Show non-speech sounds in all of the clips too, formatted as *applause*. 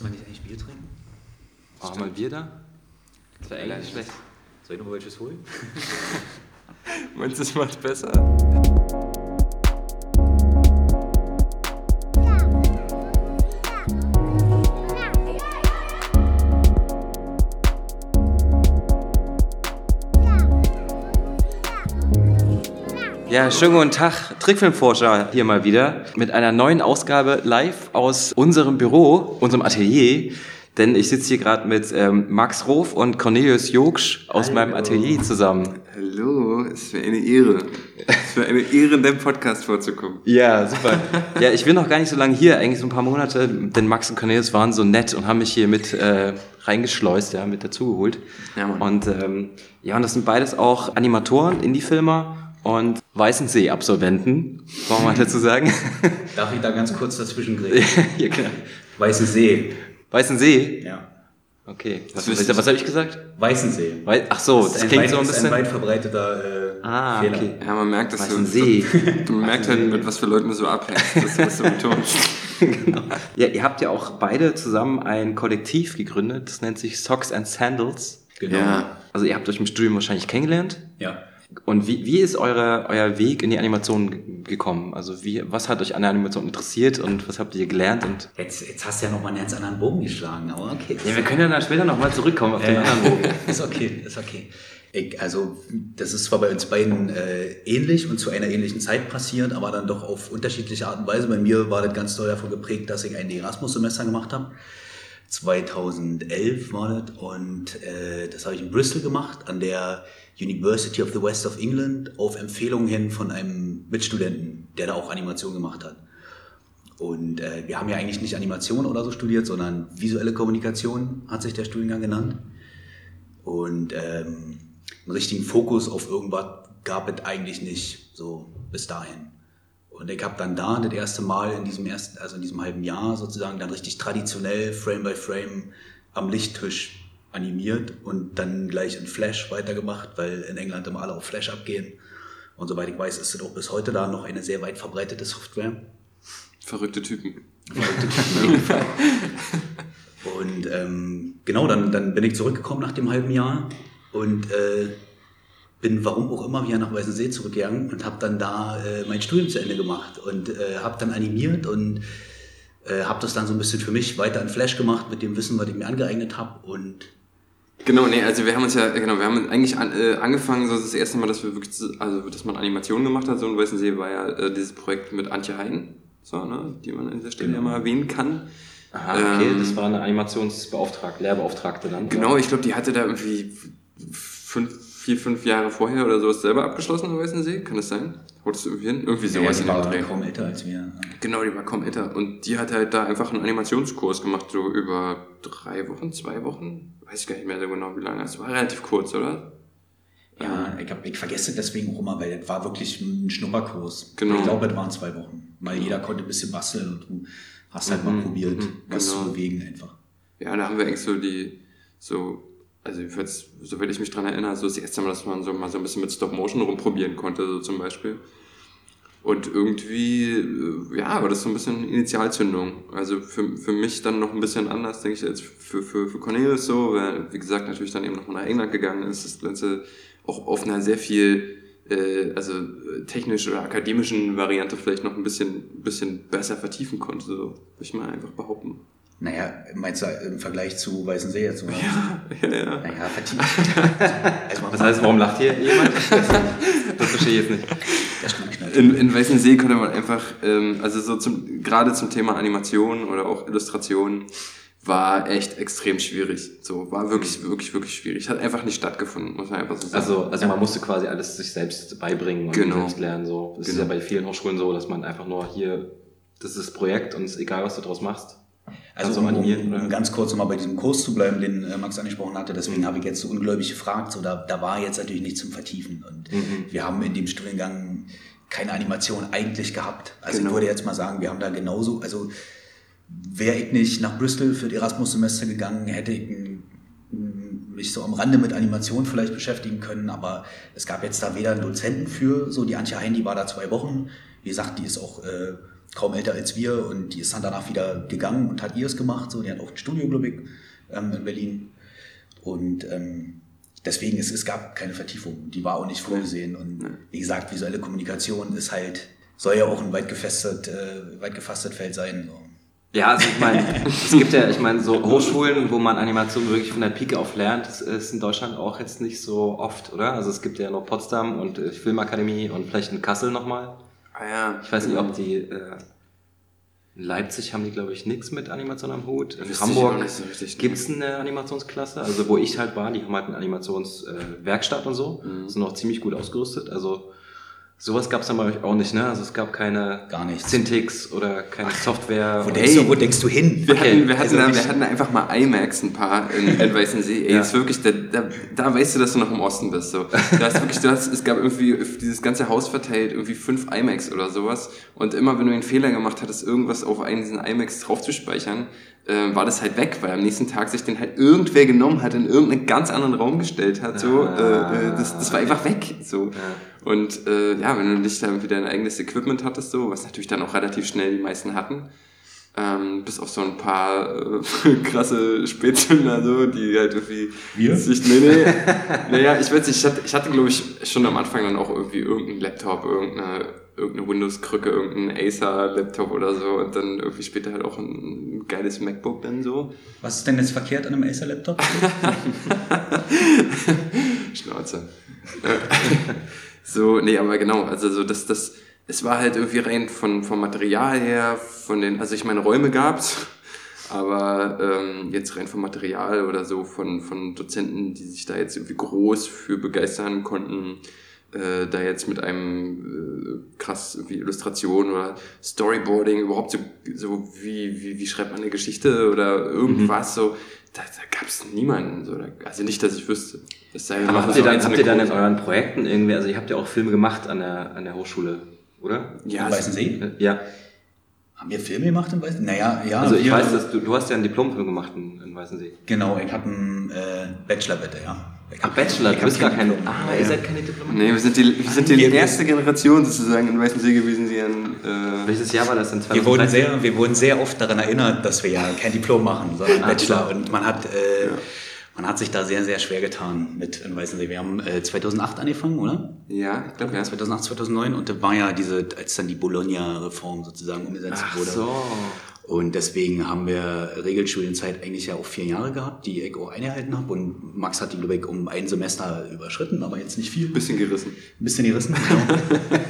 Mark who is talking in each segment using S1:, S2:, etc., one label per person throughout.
S1: Müssten wir nicht eigentlich Bier trinken?
S2: Machen wir ein Bier da? Das wäre eigentlich schlecht.
S1: Soll ich noch welches holen? *laughs* *laughs*
S2: Meinst du, das macht besser? Ja, schönen guten Tag, Trickfilmforscher hier mal wieder mit einer neuen Ausgabe live aus unserem Büro, unserem Atelier. Denn ich sitze hier gerade mit ähm, Max Rof und Cornelius Jogsch aus
S3: Hallo.
S2: meinem Atelier zusammen.
S3: Hallo, es wäre eine Ehre. Es wäre eine Ehre, in dem Podcast vorzukommen.
S2: Ja, super. Ja, ich bin noch gar nicht so lange hier, eigentlich so ein paar Monate, denn Max und Cornelius waren so nett und haben mich hier mit äh, reingeschleust, ja, mit dazugeholt.
S3: Ja, Mann.
S2: Und ähm, ja, und das sind beides auch Animatoren, Indie-Filmer und Weißensee-Absolventen, wollen wir mal dazu sagen. *laughs*
S1: Darf ich da ganz kurz dazwischen *laughs* grätschen?
S2: ja, klar.
S1: Weißensee.
S2: Weißensee?
S1: Ja.
S2: Okay. Was,
S3: Das
S2: was, was habe ich gesagt?
S1: Weißensee.
S2: Wei Ach so, das,
S1: ein
S2: klingt
S1: weit,
S2: so ein
S1: ist ein
S2: bisschen...
S1: weit verbreiteter äh,
S2: Ah,
S1: Fehler.
S2: okay.
S3: Ja, man merkt, dass du,
S2: Weißensee. *laughs*
S3: du merkst halt, mit was für Leuten du so abhängst. Das musst du betonen.
S2: genau. Ja, ihr habt ja auch beide zusammen ein Kollektiv gegründet, das nennt sich Socks and Sandals.
S1: Genau.
S3: Ja.
S2: Also ihr habt euch im Studium wahrscheinlich kennengelernt.
S1: ja.
S2: Und wie, wie ist eure, euer Weg in die Animation ge- gekommen? Also wie, was hat euch an der Animation interessiert und was habt ihr gelernt? Und
S1: Jetzt, jetzt hast du ja noch mal einen ganz anderen Bogen geschlagen, aber okay.
S2: ja, wir können ja dann später nochmal zurückkommen auf den anderen Bogen. *laughs*
S1: ist okay, ist okay. Ich, also, das ist zwar bei uns beiden äh, ähnlich und zu einer ähnlichen Zeit passiert, aber dann doch auf unterschiedliche Art und Weise. Bei mir war das ganz doll davon geprägt, dass ich ein Erasmus-Semester gemacht habe. 2011 war das und äh, das habe ich in Bristol gemacht, an der University of the West of England, auf Empfehlung hin von einem Mitstudenten, der da auch Animation gemacht hat. Und äh, wir haben ja eigentlich nicht Animation oder so studiert, sondern visuelle Kommunikation hat sich der Studiengang genannt. Und ähm, einen richtigen Fokus auf irgendwas gab es eigentlich nicht, so bis dahin. Und ich habe dann da das erste Mal in diesem ersten, also in diesem halben Jahr sozusagen dann richtig traditionell Frame by Frame am Lichttisch animiert und dann gleich in Flash weitergemacht, weil in England immer alle auf Flash abgehen. Und soweit ich weiß, ist es auch bis heute da noch eine sehr weit verbreitete Software.
S3: Verrückte Typen.
S1: Verrückte Typen auf jeden Fall. Und ähm, genau, dann, dann bin ich zurückgekommen nach dem halben Jahr und äh, bin warum auch immer wieder nach Weißensee zurückgegangen und habe dann da äh, mein Studium zu Ende gemacht und äh, habe dann animiert und äh, habe das dann so ein bisschen für mich weiter in Flash gemacht mit dem Wissen, was ich mir angeeignet habe und
S3: Genau, nee, also wir haben uns ja, genau, wir haben eigentlich an, äh, angefangen, so das erste Mal, dass wir wirklich, so- also dass man Animationen gemacht hat, so in Weißensee war ja äh, dieses Projekt mit Antje Heiden, so, ne, die man an dieser Stelle ja mal erwähnen kann.
S2: Aha, okay,
S3: Ähm,
S2: das war eine Animationsbeauftragte, Lehrbeauftragte dann.
S3: Genau, ich glaube, die hatte da irgendwie fünf, vier, fünf Jahre vorher oder sowas selber abgeschlossen am Weißensee, kann das sein? Haut das irgendwie hin? Irgendwie sowas
S1: die
S3: in dem
S1: war
S3: Dreh.
S1: kaum älter als wir.
S3: Genau, die war kaum älter. Und die hat halt da einfach einen Animationskurs gemacht, so über drei Wochen, zwei Wochen. Weiß ich gar nicht mehr so genau, wie lange. Es war relativ kurz, oder?
S1: Ja, ich, hab, ich vergesse deswegen auch immer, weil das war wirklich ein Schnupperkurs.
S3: Genau.
S1: Ich glaube, das waren zwei Wochen. Weil jeder konnte ein bisschen basteln und du hast halt mal
S3: Mhm,
S1: probiert,
S3: mhm,
S1: was
S3: genau.
S1: zu bewegen einfach.
S3: Ja, da haben wir eigentlich so die, so, also jedenfalls, soweit ich mich dran erinnere, so das erste Mal, dass man so mal so ein bisschen mit Stop Motion rumprobieren konnte, so zum Beispiel. Und irgendwie, äh, ja, war das so ein bisschen Initialzündung. Also für, für mich dann noch ein bisschen anders, denke ich, als für, für, für Cornelius so, weil, wie gesagt, natürlich dann eben noch nach England gegangen ist, das Ganze auch auf einer sehr viel, äh, also äh, technisch oder akademischen Variante vielleicht noch ein bisschen, bisschen besser vertiefen konnte, so, würde ich mal einfach behaupten.
S1: Naja, meinst du im Vergleich zu Weißensee jetzt? Oder?
S3: Ja, ja, ja.
S1: Naja, vertieft. *laughs* also
S2: Das heißt, warum lacht hier jemand? Das, verstehe ich jetzt nicht.
S1: das stimmt nicht.
S3: In, in Weißensee konnte man einfach, ähm, also so zum, gerade zum Thema Animation oder auch Illustration, war echt extrem schwierig. So, war wirklich, wirklich, wirklich schwierig. Hat einfach nicht stattgefunden, muss man einfach so sagen.
S2: Also, also man musste quasi alles sich selbst beibringen und
S3: Genau.
S2: selbst lernen. So. Das ist
S3: Genau.
S2: ja bei vielen Hochschulen so, dass man einfach nur hier, das ist das Projekt und es ist egal, was du daraus machst.
S1: Also
S2: du
S1: um, um, um ganz kurz nochmal bei diesem Kurs zu bleiben, den äh, Max angesprochen hatte, deswegen habe ich jetzt so ungläubig gefragt, so, da, da war jetzt natürlich nichts zum Vertiefen und
S2: Mhm.
S1: wir haben in dem Studiengang keine Animation eigentlich gehabt. Also
S3: Genau.
S1: ich würde jetzt mal sagen, wir haben da genauso, also wäre ich nicht nach Bristol für das Erasmus-Semester gegangen, hätte ich ein, mich so am Rande mit Animation vielleicht beschäftigen können, aber es gab jetzt da weder einen Dozenten für, so die Antje Hein, die war da zwei Wochen, wie gesagt, die ist auch äh, kaum älter als wir und die ist dann danach wieder gegangen und hat ihres gemacht. So, die hat auch ein Studio, glaube ich, ähm, in Berlin. Und ähm, deswegen, es, es gab keine Vertiefung. Die war auch nicht vorgesehen. Und wie gesagt, visuelle Kommunikation ist halt, soll ja auch ein weit, gefestet, äh, weit gefastet Feld sein. So.
S2: Ja, also ich meine, *laughs* es gibt ja, ich meine, so Hochschulen, wo man Animation wirklich von der Pike auf lernt, das ist in Deutschland auch jetzt nicht so oft, oder? Also es gibt ja noch Potsdam und äh, Filmakademie und vielleicht in Kassel nochmal.
S3: Ah ja.
S2: Ich weiß nicht, ob die äh, in Leipzig haben die, glaube ich, nichts mit Animation am Hut. In
S3: Wüsste
S2: Hamburg
S3: so ne?
S2: gibt's eine Animationsklasse, also wo ich halt war, die haben halt eine Animationswerkstatt äh, und so,
S3: Mhm.
S2: sind auch ziemlich gut ausgerüstet. Also sowas gab's dann bei euch auch nicht, ne? Also es gab keine
S1: Gar nichts.
S2: Syntix oder keine Software.
S1: Wo
S2: oder-
S1: denkst, du, wo denkst du hin?
S3: Wir,
S2: Okay,
S3: hatten, wir, hatten,
S1: also
S3: wir hatten einfach mal IMAX ein paar in, *laughs* in Weißensee. Ey,
S2: Ja.
S3: ist wirklich, da, da, da weißt du, dass du noch im Osten bist. So. Da ist wirklich, du hast, es gab irgendwie dieses ganze Haus verteilt, irgendwie fünf IMAX oder sowas. Und immer wenn du einen Fehler gemacht hattest, irgendwas auf einen diesen IMAX draufzuspeichern, äh, war das halt weg, weil am nächsten Tag sich den halt irgendwer genommen hat, in irgendeinen ganz anderen Raum gestellt hat. So,
S2: Ah.
S3: äh, äh, das, das war einfach weg. So. Und äh, ja, wenn du nicht da irgendwie dein eigenes Equipment hattest, so, was natürlich dann auch relativ schnell die meisten hatten, ähm, bis auf so ein paar äh, *laughs* krasse Spätzünder, so, die halt irgendwie
S1: Wir?
S3: sich, nee, nee, *laughs* naja, ich weiß nicht, ich hatte, ich hatte glaube ich schon am Anfang dann auch irgendwie irgendeinen Laptop, irgendeine, irgendeine Windows-Krücke, irgendeinen Acer-Laptop oder so und dann irgendwie später halt auch ein geiles MacBook dann so.
S1: Was ist denn jetzt verkehrt an einem Acer-Laptop? *laughs*
S3: Schnauze. So, nee, aber genau, also so das, das, es war halt irgendwie rein von, vom Material her, von den, also ich meine, Räume gab's, *laughs* aber ähm, jetzt rein vom Material oder so von, von Dozenten, die sich da jetzt irgendwie groß für begeistern konnten, äh, da jetzt mit einem äh, krass irgendwie Illustration oder Storyboarding überhaupt so, so wie, wie, wie schreibt man eine Geschichte oder irgendwas so, da, da gab es niemanden. So, da, also nicht, dass ich wüsste. Das sei denn,
S2: Aber habt ihr dann, habt ihr dann in euren Projekten irgendwie, also ihr habt ja auch Filme gemacht an der, an der Hochschule, oder?
S3: ja,
S1: Am Weißen See?
S2: Ja.
S1: Haben wir Filme gemacht im Weißen Naja, ja.
S2: Also ich weiß, dass du, du hast ja einen Diplomfilm gemacht in, in Weißensee.
S1: Genau, ich habe einen äh, Bachelor bitte, ja. Ich hab-
S2: Bachelor,
S1: ich
S2: du bist gar
S1: kein.
S2: Ah,
S1: Ja,
S2: ihr
S1: ja.
S2: seid keine Diplomaten.
S3: Nee, wir sind die, wir sind die
S1: Wir-
S3: erste Generation sozusagen in Weißensee gewesen, die an, äh,
S2: Welches Jahr war das denn?
S1: Wir wurden,
S2: 2013?
S1: sehr, wir wurden sehr oft daran erinnert, dass wir ja kein Diplom machen, sondern
S2: Ah,
S1: Bachelor.
S2: klar.
S1: Und man hat, äh, man hat sich da sehr, sehr schwer getan mit in Weißensee. Wir haben äh, 2008 angefangen, oder?
S3: ja, ich glaube, ja.
S1: 2008, 2009. Und da war ja diese, als dann die Bologna-Reform sozusagen umgesetzt
S2: Ach
S1: wurde.
S2: so.
S1: Und deswegen haben wir Regelstudienzeit eigentlich ja auch vier Jahre gehabt, die ich auch eingehalten habe. Und Max hat die, glaube ich, um ein Semester überschritten, aber jetzt nicht viel.
S3: Bisschen gerissen.
S1: Ein bisschen gerissen, genau.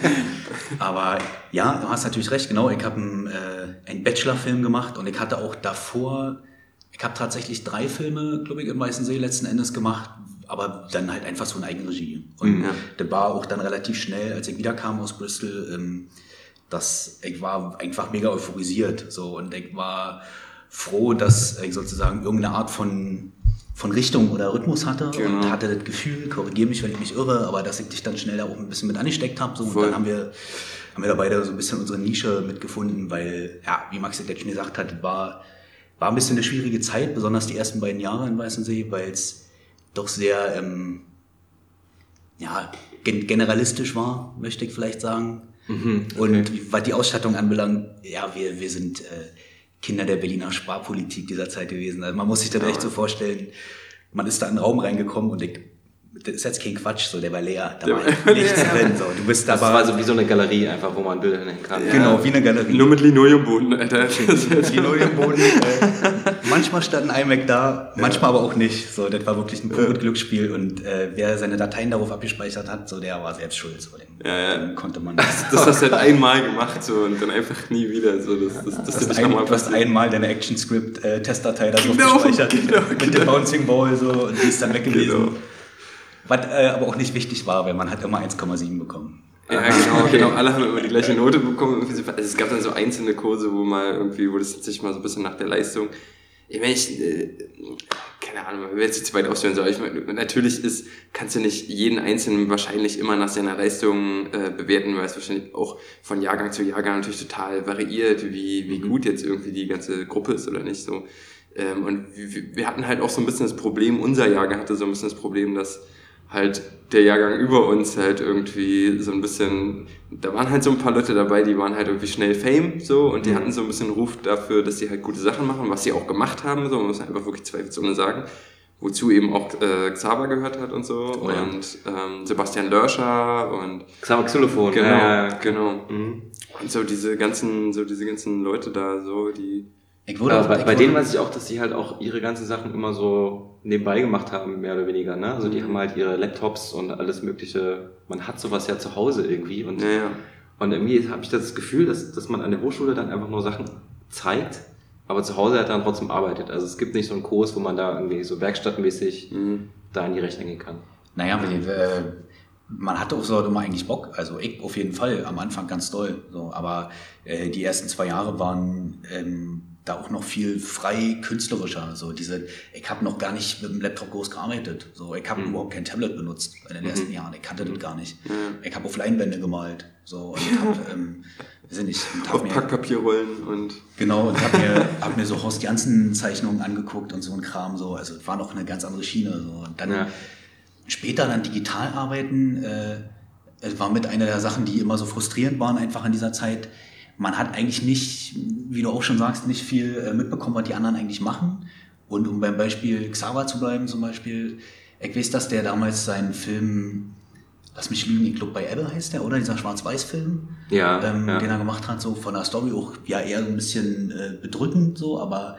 S1: *laughs* Aber ja, du hast natürlich recht, genau. Ich habe einen, äh, einen Bachelor-Film gemacht und ich hatte auch davor, ich habe tatsächlich drei Filme, glaube ich, im Weißen See letzten Endes gemacht, aber dann halt einfach so in Eigenregie. Und
S3: Ja.
S1: das war auch dann relativ schnell, als ich wiederkam aus Bristol, ähm, dass ich war einfach mega euphorisiert. So, und ich war froh, dass ich sozusagen irgendeine Art von von Richtung oder Rhythmus hatte
S3: Genau.
S1: und hatte das Gefühl, korrigiere mich, wenn ich mich irre, aber dass ich dich dann schnell da auch ein bisschen mit angesteckt habe. So. Und dann haben wir, haben wir da beide so ein bisschen unsere Nische mitgefunden, weil, ja, wie Max jetzt schon gesagt hat, war, war ein bisschen eine schwierige Zeit, besonders die ersten beiden Jahre in Weißensee, weil es doch sehr, ähm, ja, gen generalistisch war, möchte ich vielleicht sagen. Und was die Ausstattung anbelangt, ja, wir, wir sind äh, Kinder der Berliner Sparpolitik dieser Zeit gewesen. Also man muss sich das echt so vorstellen, man ist da in den Raum reingekommen und ich, das ist jetzt kein Quatsch, so der war leer, da war
S3: war *laughs*
S1: nichts drin. So. Du bist
S2: Das
S1: aber
S2: war so wie so eine Galerie einfach, wo man Bilder hinhängen kann.
S1: genau wie eine Galerie.
S3: Nur mit Linoleumboden, Alter. *laughs*
S1: Linoleumboden. äh, manchmal stand ein iMac da, manchmal aber auch nicht. So, das war wirklich ein pures Glücksspiel und äh, wer seine Dateien darauf abgespeichert hat, so der war selbst schuld. So, den,
S3: Ja, ja.
S1: den konnte man. *laughs*
S3: Das hast du halt einmal gemacht so und dann einfach nie wieder. So, das, das, das
S1: Du
S3: ist
S1: hast,
S3: nicht
S1: ein, du hast einmal deine ActionScript-Testdatei da drauf
S3: Genau,
S1: gespeichert
S3: genau,
S1: mit dem Bouncing Ball so und die ist dann weg gewesen.
S3: Genau.
S1: Was äh, aber auch nicht wichtig war, weil man hat immer 1,7 bekommen.
S3: Ja, genau, genau. Alle haben immer die gleiche Note bekommen. Also es gab dann so einzelne Kurse, wo mal irgendwie, wo das sich mal so ein bisschen nach der Leistung. Ich meine, ich, äh, keine Ahnung, ich will jetzt zu weit ausführen soll. Ich meine, natürlich ist, kannst du nicht jeden Einzelnen wahrscheinlich immer nach seiner Leistung äh, bewerten, weil es wahrscheinlich auch von Jahrgang zu Jahrgang natürlich total variiert, wie, wie gut jetzt irgendwie die ganze Gruppe ist oder nicht so. Ähm, und wir, wir hatten halt auch so ein bisschen das Problem, unser Jahrgang hatte so ein bisschen das Problem, dass halt der Jahrgang über uns halt irgendwie so ein bisschen, da waren halt so ein paar Leute dabei, die waren halt irgendwie schnell Fame so und die
S2: Mhm.
S3: hatten so ein bisschen Ruf dafür, dass sie halt gute Sachen machen, was sie auch gemacht haben, so man muss einfach wirklich zweifelsohne sagen. Wozu eben auch äh, Xaver gehört hat und so
S2: Oh ja.
S3: und ähm, Sebastian Lörscher und
S2: Xaver Xylophon.
S3: genau,
S2: Ja, ja,
S3: genau.
S2: Mhm.
S3: Und so diese ganzen, so diese ganzen Leute da, so die
S1: Ich wurde
S2: Aber
S1: auch-
S2: bei,
S1: ich
S2: bei denen weiß ich auch, dass sie halt auch ihre ganzen Sachen immer so nebenbei gemacht haben, mehr oder weniger. Ne? Also die haben halt ihre Laptops und alles mögliche. Man hat sowas ja zu Hause irgendwie. Und,
S3: Ja, ja.
S2: und irgendwie habe ich das Gefühl, dass, dass man an der Hochschule dann einfach nur Sachen zeigt, aber zu Hause halt dann trotzdem arbeitet. Also es gibt nicht so einen Kurs, wo man da irgendwie so werkstattmäßig
S3: Mhm.
S2: da in die Rechner gehen kann.
S1: Naja, wir, äh, man hatte auch so immer eigentlich Bock. Also ich auf jeden Fall, am Anfang ganz doll. So, aber äh, die ersten zwei Jahre waren ähm, da auch noch viel frei künstlerischer. So diese, ich habe noch gar nicht mit dem Laptop groß gearbeitet. So, ich habe
S2: Mhm.
S1: überhaupt kein Tablet benutzt in den
S2: Mhm.
S1: ersten Jahren. Ich kannte das gar nicht. Ich habe auf Leinwände gemalt. So, und ich habe, ähm, weiß ich nicht, und hab
S3: Auf
S1: mir-
S3: Packpapierrollen und
S1: Genau, und hab mir, hab mir so Horst Janssen Zeichnungen angeguckt und so ein Kram so. Also es war noch eine ganz andere Schiene. So. Und dann
S2: Ja.
S1: später dann digital arbeiten, äh, es war mit einer der Sachen, die immer so frustrierend waren, einfach in dieser Zeit. Man hat eigentlich nicht, wie du auch schon sagst, nicht viel äh, mitbekommen, was die anderen eigentlich machen. Und um beim Beispiel Xaver zu bleiben, zum Beispiel, ich weiß, dass der damals seinen Film, lass mich lügen, ich glaube bei Ebbe heißt der, oder? Dieser Schwarz-Weiß-Film
S2: Ja,
S1: ähm,
S2: ja.
S1: den er gemacht hat, so von der Story auch ja eher so ein bisschen äh, bedrückend so, aber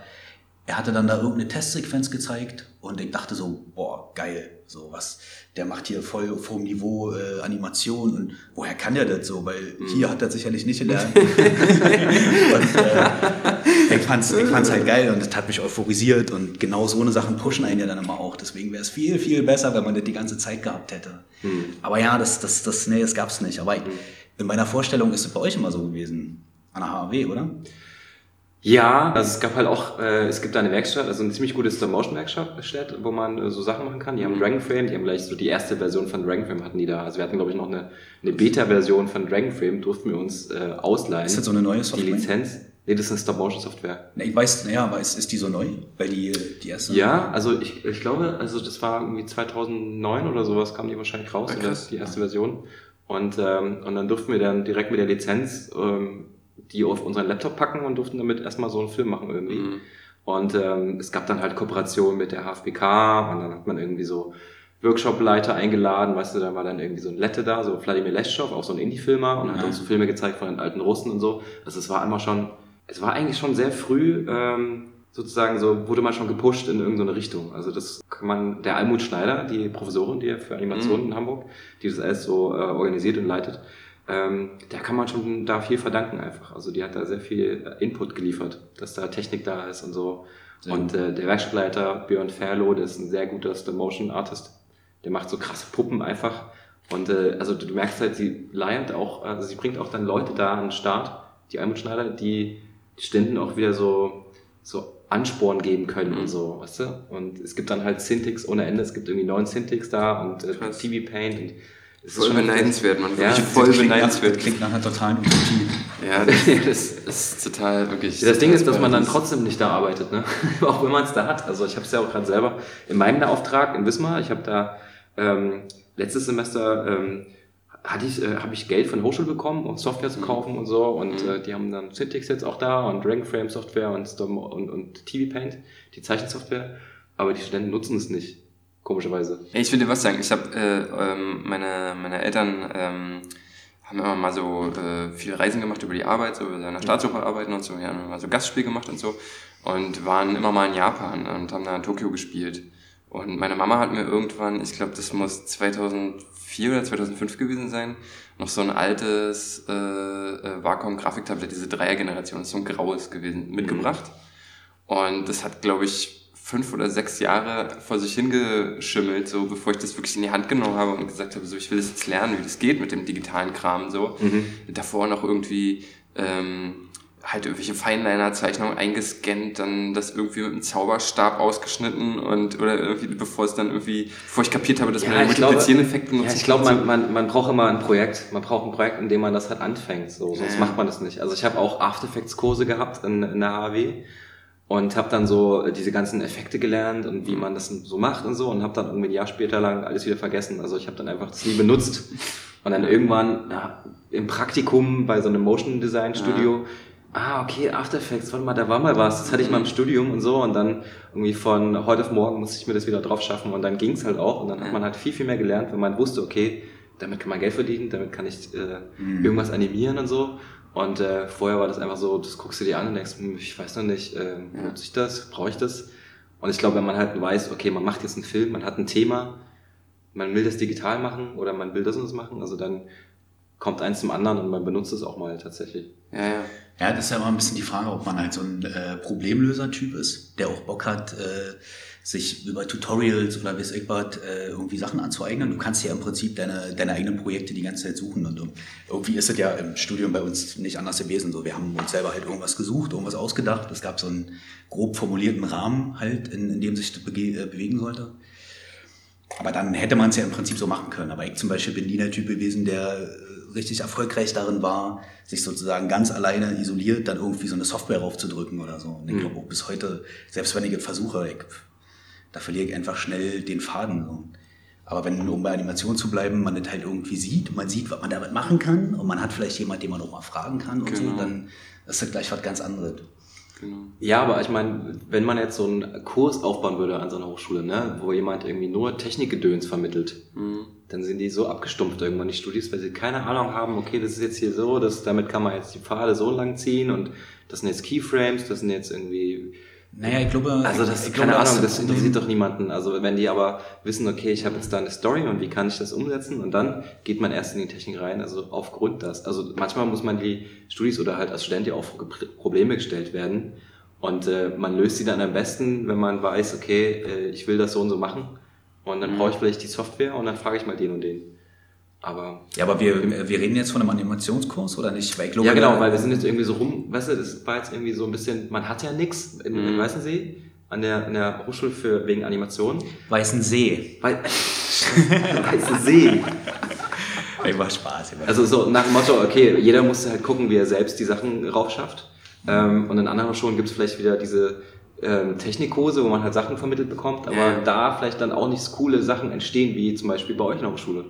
S1: er hatte dann da irgendeine Testsequenz gezeigt und ich dachte so, boah, geil, so was, der macht hier voll hohem Niveau äh, Animation und woher kann der das so, weil hier hat er sicherlich nicht gelernt. *laughs* *laughs* und äh, ich fand's, ich fand's halt geil und es hat mich euphorisiert und genau so eine Sachen pushen einen ja dann immer auch, deswegen wäre es viel, viel besser, wenn man das die ganze Zeit gehabt hätte.
S2: Hm.
S1: Aber ja, das, das, das, nee, das gab's nicht, aber ich, in meiner Vorstellung ist es bei euch immer so gewesen, an der HAW, oder?
S2: Ja, also es gab halt auch, äh, es gibt da eine Werkstatt, also eine ziemlich gute Stop-Motion-Werkstatt, wo man äh, so Sachen machen kann. Die haben Dragonframe, die haben gleich so die erste Version von Dragonframe hatten die da. Also wir hatten, glaube ich, noch eine, eine Beta-Version von Dragonframe, durften wir uns äh, ausleihen.
S1: Ist das so eine neue
S2: die
S1: Software?
S2: Lizenz. Nee, das ist eine Stop-Motion-Software.
S1: Na, ich weiß, naja, aber ist, ist die so neu? Weil die, die erste.
S2: Ja, also ich, ich glaube, also das war irgendwie 2009 oder sowas kam die wahrscheinlich raus,
S3: Ah,
S2: oder die erste Version. Und, ähm, und dann durften wir dann direkt mit der Lizenz ähm, die auf unseren Laptop packen und durften damit erstmal so einen Film machen irgendwie.
S3: Mhm.
S2: Und ähm, es gab dann halt Kooperationen mit der HFBK und dann hat man irgendwie so Workshop-Leiter eingeladen, weißt du, da war dann irgendwie so ein Lette da, so Wladimir Leschov, auch so ein Indie-Filmer und hat
S1: Ja.
S2: uns so Filme gezeigt von den alten Russen und so. Also es war einmal schon, es war eigentlich schon sehr früh, ähm, sozusagen so, wurde man schon gepusht in irgendeine Richtung. Also das kann man, der Almut Schneider, die Professorin, die für Animation
S3: Mhm.
S2: in Hamburg, die das alles so äh, organisiert und leitet, ähm, der kann man schon da viel verdanken einfach. Also die hat da sehr viel äh, Input geliefert, dass da Technik da ist und so.
S1: Sehr
S2: und äh, der Werkstattleiter Björn Ferlo, der ist ein sehr guter Stop-Motion-Artist. Der macht so krasse Puppen einfach. Und äh, also du merkst halt, sie leiert auch, also sie bringt auch dann Leute da an den Start, die Almut Schneider, die Ständen auch wieder so, so Ansporn geben können und so, weißt du? Und es gibt dann halt Cintiqs ohne Ende, es gibt irgendwie neun Cintiqs da und äh. TV Paint und es
S3: Voll beneidenswert, man.
S2: Ja, das
S3: voll
S1: das
S3: beneidenswert.
S1: das klingt nach einer totalen Utopie.
S3: Ja, *laughs* das, das ist total wirklich.
S2: Das Ding ist, dass man dann
S3: das-
S2: trotzdem nicht da arbeitet, ne? *laughs* auch wenn man es da hat. Also ich habe es ja auch gerade selber in meinem Auftrag in Wismar. Ich habe da ähm, letztes Semester ähm, hatte ich, äh, habe ich Geld von der Hochschule bekommen, um Software zu kaufen und so. Und
S3: Mhm.
S2: äh, die haben dann Syntax jetzt auch da und Dragonframe Software und, Storm und, und TV Paint, die Zeichensoftware. Aber die Studenten nutzen es nicht, komischerweise.
S3: Ich will dir was sagen. Ich habe äh, ähm, meine, meine Eltern ähm, haben immer mal so äh, viel Reisen gemacht über die Arbeit, so über seiner Staatsoper arbeiten und so. Wir haben immer mal so Gastspiel gemacht und so und waren immer mal in Japan und haben da in Tokio gespielt. Und meine Mama hat mir irgendwann, ich glaube, das muss 2004 oder 2005 gewesen sein, noch so ein altes äh, äh, Wacom-Grafiktablett, diese Dreiergeneration, so ein graues gewesen, mitgebracht. Und das hat, glaube ich, fünf oder sechs Jahre vor sich hingeschimmelt, so bevor ich das wirklich in die Hand genommen habe und gesagt habe, so ich will das jetzt lernen, wie das geht mit dem digitalen Kram so. Davor noch irgendwie ähm, halt irgendwelche Feinliner-Zeichnungen eingescannt, dann das irgendwie mit einem Zauberstab ausgeschnitten und oder irgendwie, bevor es dann irgendwie, bevor ich kapiert habe, dass man den
S2: glaube,
S3: Multiplizieren-Effekt
S2: ja, ich glaube, man, man, man braucht immer ein Projekt. Man braucht ein Projekt, in dem man das halt anfängt. So, sonst
S3: Ja.
S2: macht man das nicht. Also ich habe auch After Effects Kurse gehabt in, in der HAW und habe dann so diese ganzen Effekte gelernt und wie man das so macht und so und habe dann irgendwie ein Jahr später lang alles wieder vergessen. Also ich habe dann einfach das nie benutzt. Und dann irgendwann ja, im Praktikum bei so einem Motion Design Studio ah, okay, After Effects, warte mal, da war mal was, das hatte ich mal im Studium und so. Und dann irgendwie von heute auf morgen musste ich mir das wieder drauf schaffen. Und dann ging's halt auch. Und dann hat man halt viel, viel mehr gelernt, wenn man wusste, okay, damit kann man Geld verdienen, damit kann ich äh, mhm. irgendwas animieren und so und äh, vorher war das einfach so, das guckst du dir an und denkst, hm, ich weiß noch nicht, äh, nutze ich das, brauche ich das? Und ich glaube, wenn man halt weiß, okay, man macht jetzt einen Film, man hat ein Thema, man will das digital machen oder man will das und das machen, also dann kommt eins zum anderen und man benutzt es auch mal tatsächlich.
S1: Ja, ja. Ja, das ist ja immer ein bisschen die Frage, ob man halt so ein äh, Problemlöser-Typ ist, der auch Bock hat, äh, sich über Tutorials oder wie es irgendwas äh, irgendwie Sachen anzueignen. Du kannst ja im Prinzip deine, deine eigenen Projekte die ganze Zeit suchen und irgendwie ist es ja im Studium bei uns nicht anders gewesen. So, wir haben uns selber halt irgendwas gesucht, irgendwas ausgedacht. Es gab so einen grob formulierten Rahmen halt, in, in dem sich das bege äh, bewegen sollte. Aber dann hätte man es ja im Prinzip so machen können. Aber ich zum Beispiel bin nie der Typ gewesen, der richtig erfolgreich darin war, sich sozusagen ganz alleine isoliert dann irgendwie so eine Software raufzudrücken oder so. Und ich glaube auch bis heute, selbst wenn ich es versuche, ich, da verliere ich einfach schnell den Faden. So. Aber wenn, um bei Animation zu bleiben, man das halt irgendwie sieht, man sieht, was man damit machen kann und man hat vielleicht jemanden, den man auch mal fragen kann und genau. so, dann ist das gleich was ganz anderes.
S2: Genau. Ja, aber ich meine, wenn man jetzt so einen Kurs aufbauen würde an so einer Hochschule, ne, wo jemand irgendwie nur Technikgedöns vermittelt, mhm. dann sind die so abgestumpft irgendwann, die Studis, weil sie keine Ahnung haben, okay, das ist jetzt hier so, das, damit kann man jetzt die Pfade so lang ziehen und das sind jetzt Keyframes, das sind jetzt irgendwie
S1: naja, ich glaube.
S2: Also das ist keine glaube, Ahnung, das interessiert doch niemanden. Also wenn die aber wissen, okay, ich habe jetzt da eine Story und wie kann ich das umsetzen und dann geht man erst in die Technik rein, also aufgrund das. Also manchmal muss man die Studis oder halt als Student ja auch Probleme gestellt werden. Und äh, man löst sie dann am besten, wenn man weiß, okay, äh, ich will das so und so machen. Und dann mhm. brauche ich vielleicht die Software und dann frage ich mal den und den. Aber.
S1: Ja, aber wir, wir reden jetzt von einem Animationskurs oder nicht?
S2: Weil ich glaube, ja, genau, weil wir sind jetzt irgendwie so rum, weißt du, das war jetzt irgendwie so ein bisschen, man hat ja nichts in, mhm. in Weißensee an der, an der Hochschule für, wegen Animation.
S1: Weißensee.
S2: Wei *laughs* Weißensee.
S1: Ich mach Spaß.
S2: Also so nach dem Motto, okay, jeder muss halt gucken, wie er selbst die Sachen raufschafft. Ähm, und in anderen Schulen gibt es vielleicht wieder diese ähm, Technikkurse, wo man halt Sachen vermittelt bekommt, aber ja. da vielleicht dann auch nicht coole Sachen entstehen, wie zum Beispiel bei euch in der Hochschule.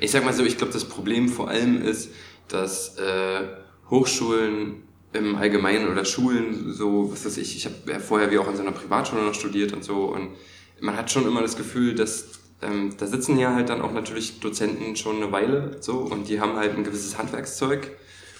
S3: Ich sag mal so, ich glaube, das Problem vor allem ist, dass äh, Hochschulen im Allgemeinen oder Schulen so, was weiß ich, ich habe ja vorher wie auch in so einer Privatschule noch studiert und so und man hat schon immer das Gefühl, dass ähm, da sitzen ja halt dann auch natürlich Dozenten schon eine Weile so und die haben halt ein gewisses Handwerkszeug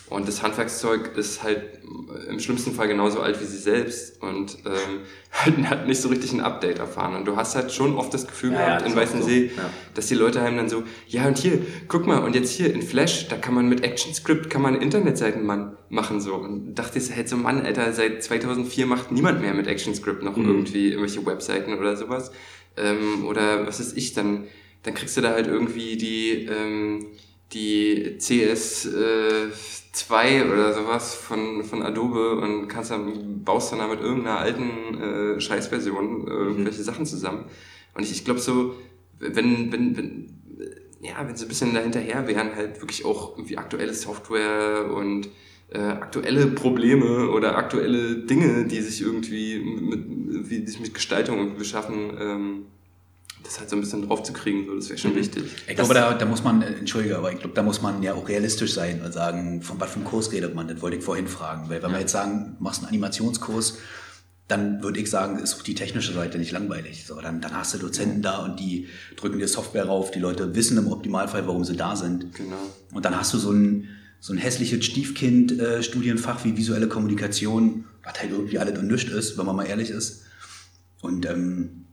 S3: und das Handwerkszeug ist halt im schlimmsten Fall genauso alt wie sie selbst und ähm, *laughs* hat nicht so richtig ein Update erfahren. Und du hast halt schon oft das Gefühl ja, gehabt ja, in Weißensee, so. ja. dass die Leute haben dann so, ja und hier, guck mal, und jetzt hier in Flash, da kann man mit ActionScript, kann man Internetseiten machen so. Und dachte ich halt so, Mann, Alter, seit 2004 macht niemand mehr mit ActionScript noch mhm. irgendwie irgendwelche Webseiten oder sowas. Ähm, oder was ist ich, dann, dann kriegst du da halt irgendwie die... Ähm, die CS äh, 2 oder sowas von, von Adobe und kannst dann, baust dann da mit irgendeiner alten äh, Scheißversion äh, irgendwelche mhm. Sachen zusammen. Und ich, ich glaube so, wenn, wenn, wenn, ja, wenn sie ein bisschen dahinterher wären, halt wirklich auch irgendwie aktuelle Software und äh, aktuelle Probleme oder aktuelle Dinge, die sich irgendwie mit, wie die sich mit Gestaltung beschaffen, ähm, das halt so ein bisschen drauf zu kriegen, so, das wäre schon mhm. wichtig.
S1: Ich glaube, da, da muss man, äh, entschuldige, aber ich glaube, da muss man ja auch realistisch sein und sagen, von was für einem Kurs redet man, das wollte ich vorhin fragen. Weil wenn ja. wir jetzt sagen, machst einen Animationskurs, dann würde ich sagen, ist auch die technische Seite nicht langweilig. So, dann, dann hast du Dozenten da und die drücken dir Software rauf, die Leute wissen im Optimalfall, warum sie da sind.
S3: Genau.
S1: Und dann hast du so ein, so ein hässliches Stiefkind-Studienfach äh, wie visuelle Kommunikation, was halt irgendwie alles und nichts ist, wenn man mal ehrlich ist. Und ähm,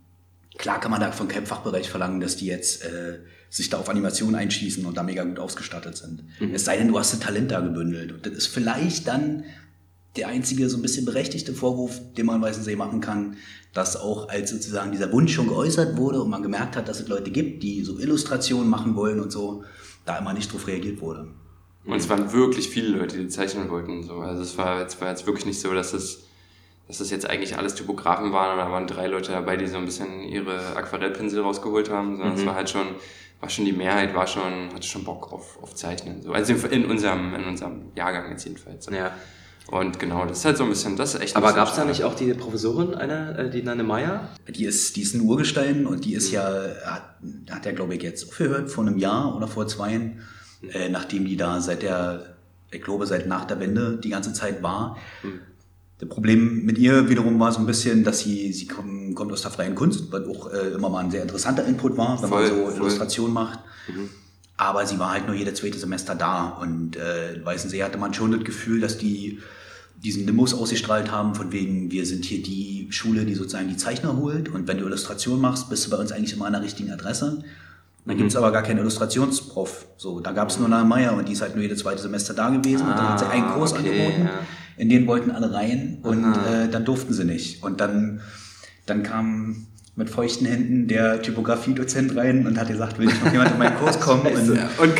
S1: Klar kann man da von keinem Fachbereich verlangen, dass die jetzt äh, sich da auf Animation einschießen und da mega gut ausgestattet sind. Mhm. Es sei denn, du hast ein Talent da gebündelt. Und das ist vielleicht dann der einzige so ein bisschen berechtigte Vorwurf, den man Weißensee machen kann, dass auch als sozusagen dieser Wunsch schon geäußert wurde und man gemerkt hat, dass es Leute gibt, die so Illustrationen machen wollen und so, da immer nicht drauf reagiert wurde.
S3: Und es waren wirklich viele Leute, die zeichnen wollten. So. Also es war, es war jetzt wirklich nicht so, dass es dass das jetzt eigentlich alles Typografen waren und da waren drei Leute dabei, die so ein bisschen ihre Aquarellpinsel rausgeholt haben, sondern mhm. es war halt schon, war schon die Mehrheit, war schon, hatte schon Bock auf, auf Zeichnen. So. Also in unserem, in unserem Jahrgang jetzt jedenfalls.
S2: Ja.
S3: Und genau, das ist halt so ein bisschen, das ist echt.
S2: Aber gab es da nicht auch die Professorin, eine, äh, die Nanne Meyer?
S1: Die ist, die ist ein Urgestein und die ist ja, hat, hat er glaube ich jetzt aufgehört, vor einem Jahr oder vor zweien, äh, nachdem die da seit der, ich glaube seit nach der Wende die ganze Zeit war. Das Problem mit ihr wiederum war so ein bisschen, dass sie, sie kommt, kommt aus der freien Kunst, was auch äh, immer mal ein sehr interessanter Input war, wenn
S3: Voll,
S1: man so
S3: voll.
S1: Illustration macht. Aber sie war halt nur jedes zweite Semester da und äh, in Weißensee hatte man schon das Gefühl, dass die diesen Nimbus ausgestrahlt haben, von wegen, wir sind hier die Schule, die sozusagen die Zeichner holt und wenn du Illustration machst, bist du bei uns eigentlich immer an der richtigen Adresse. Dann gibt's aber gar keinen Illustrationsprof. So, da gab's nur Nana Meier und die ist halt nur jedes zweite Semester da gewesen und dann hat sie einen
S2: Ah,
S1: Kurs
S2: okay,
S1: angeboten.
S2: ja.
S1: In den wollten alle rein und äh, dann durften sie nicht. Und dann, dann kam mit feuchten Händen der Typografiedozent rein und hat gesagt, will nicht noch jemand in meinen Kurs kommen? *laughs* Und,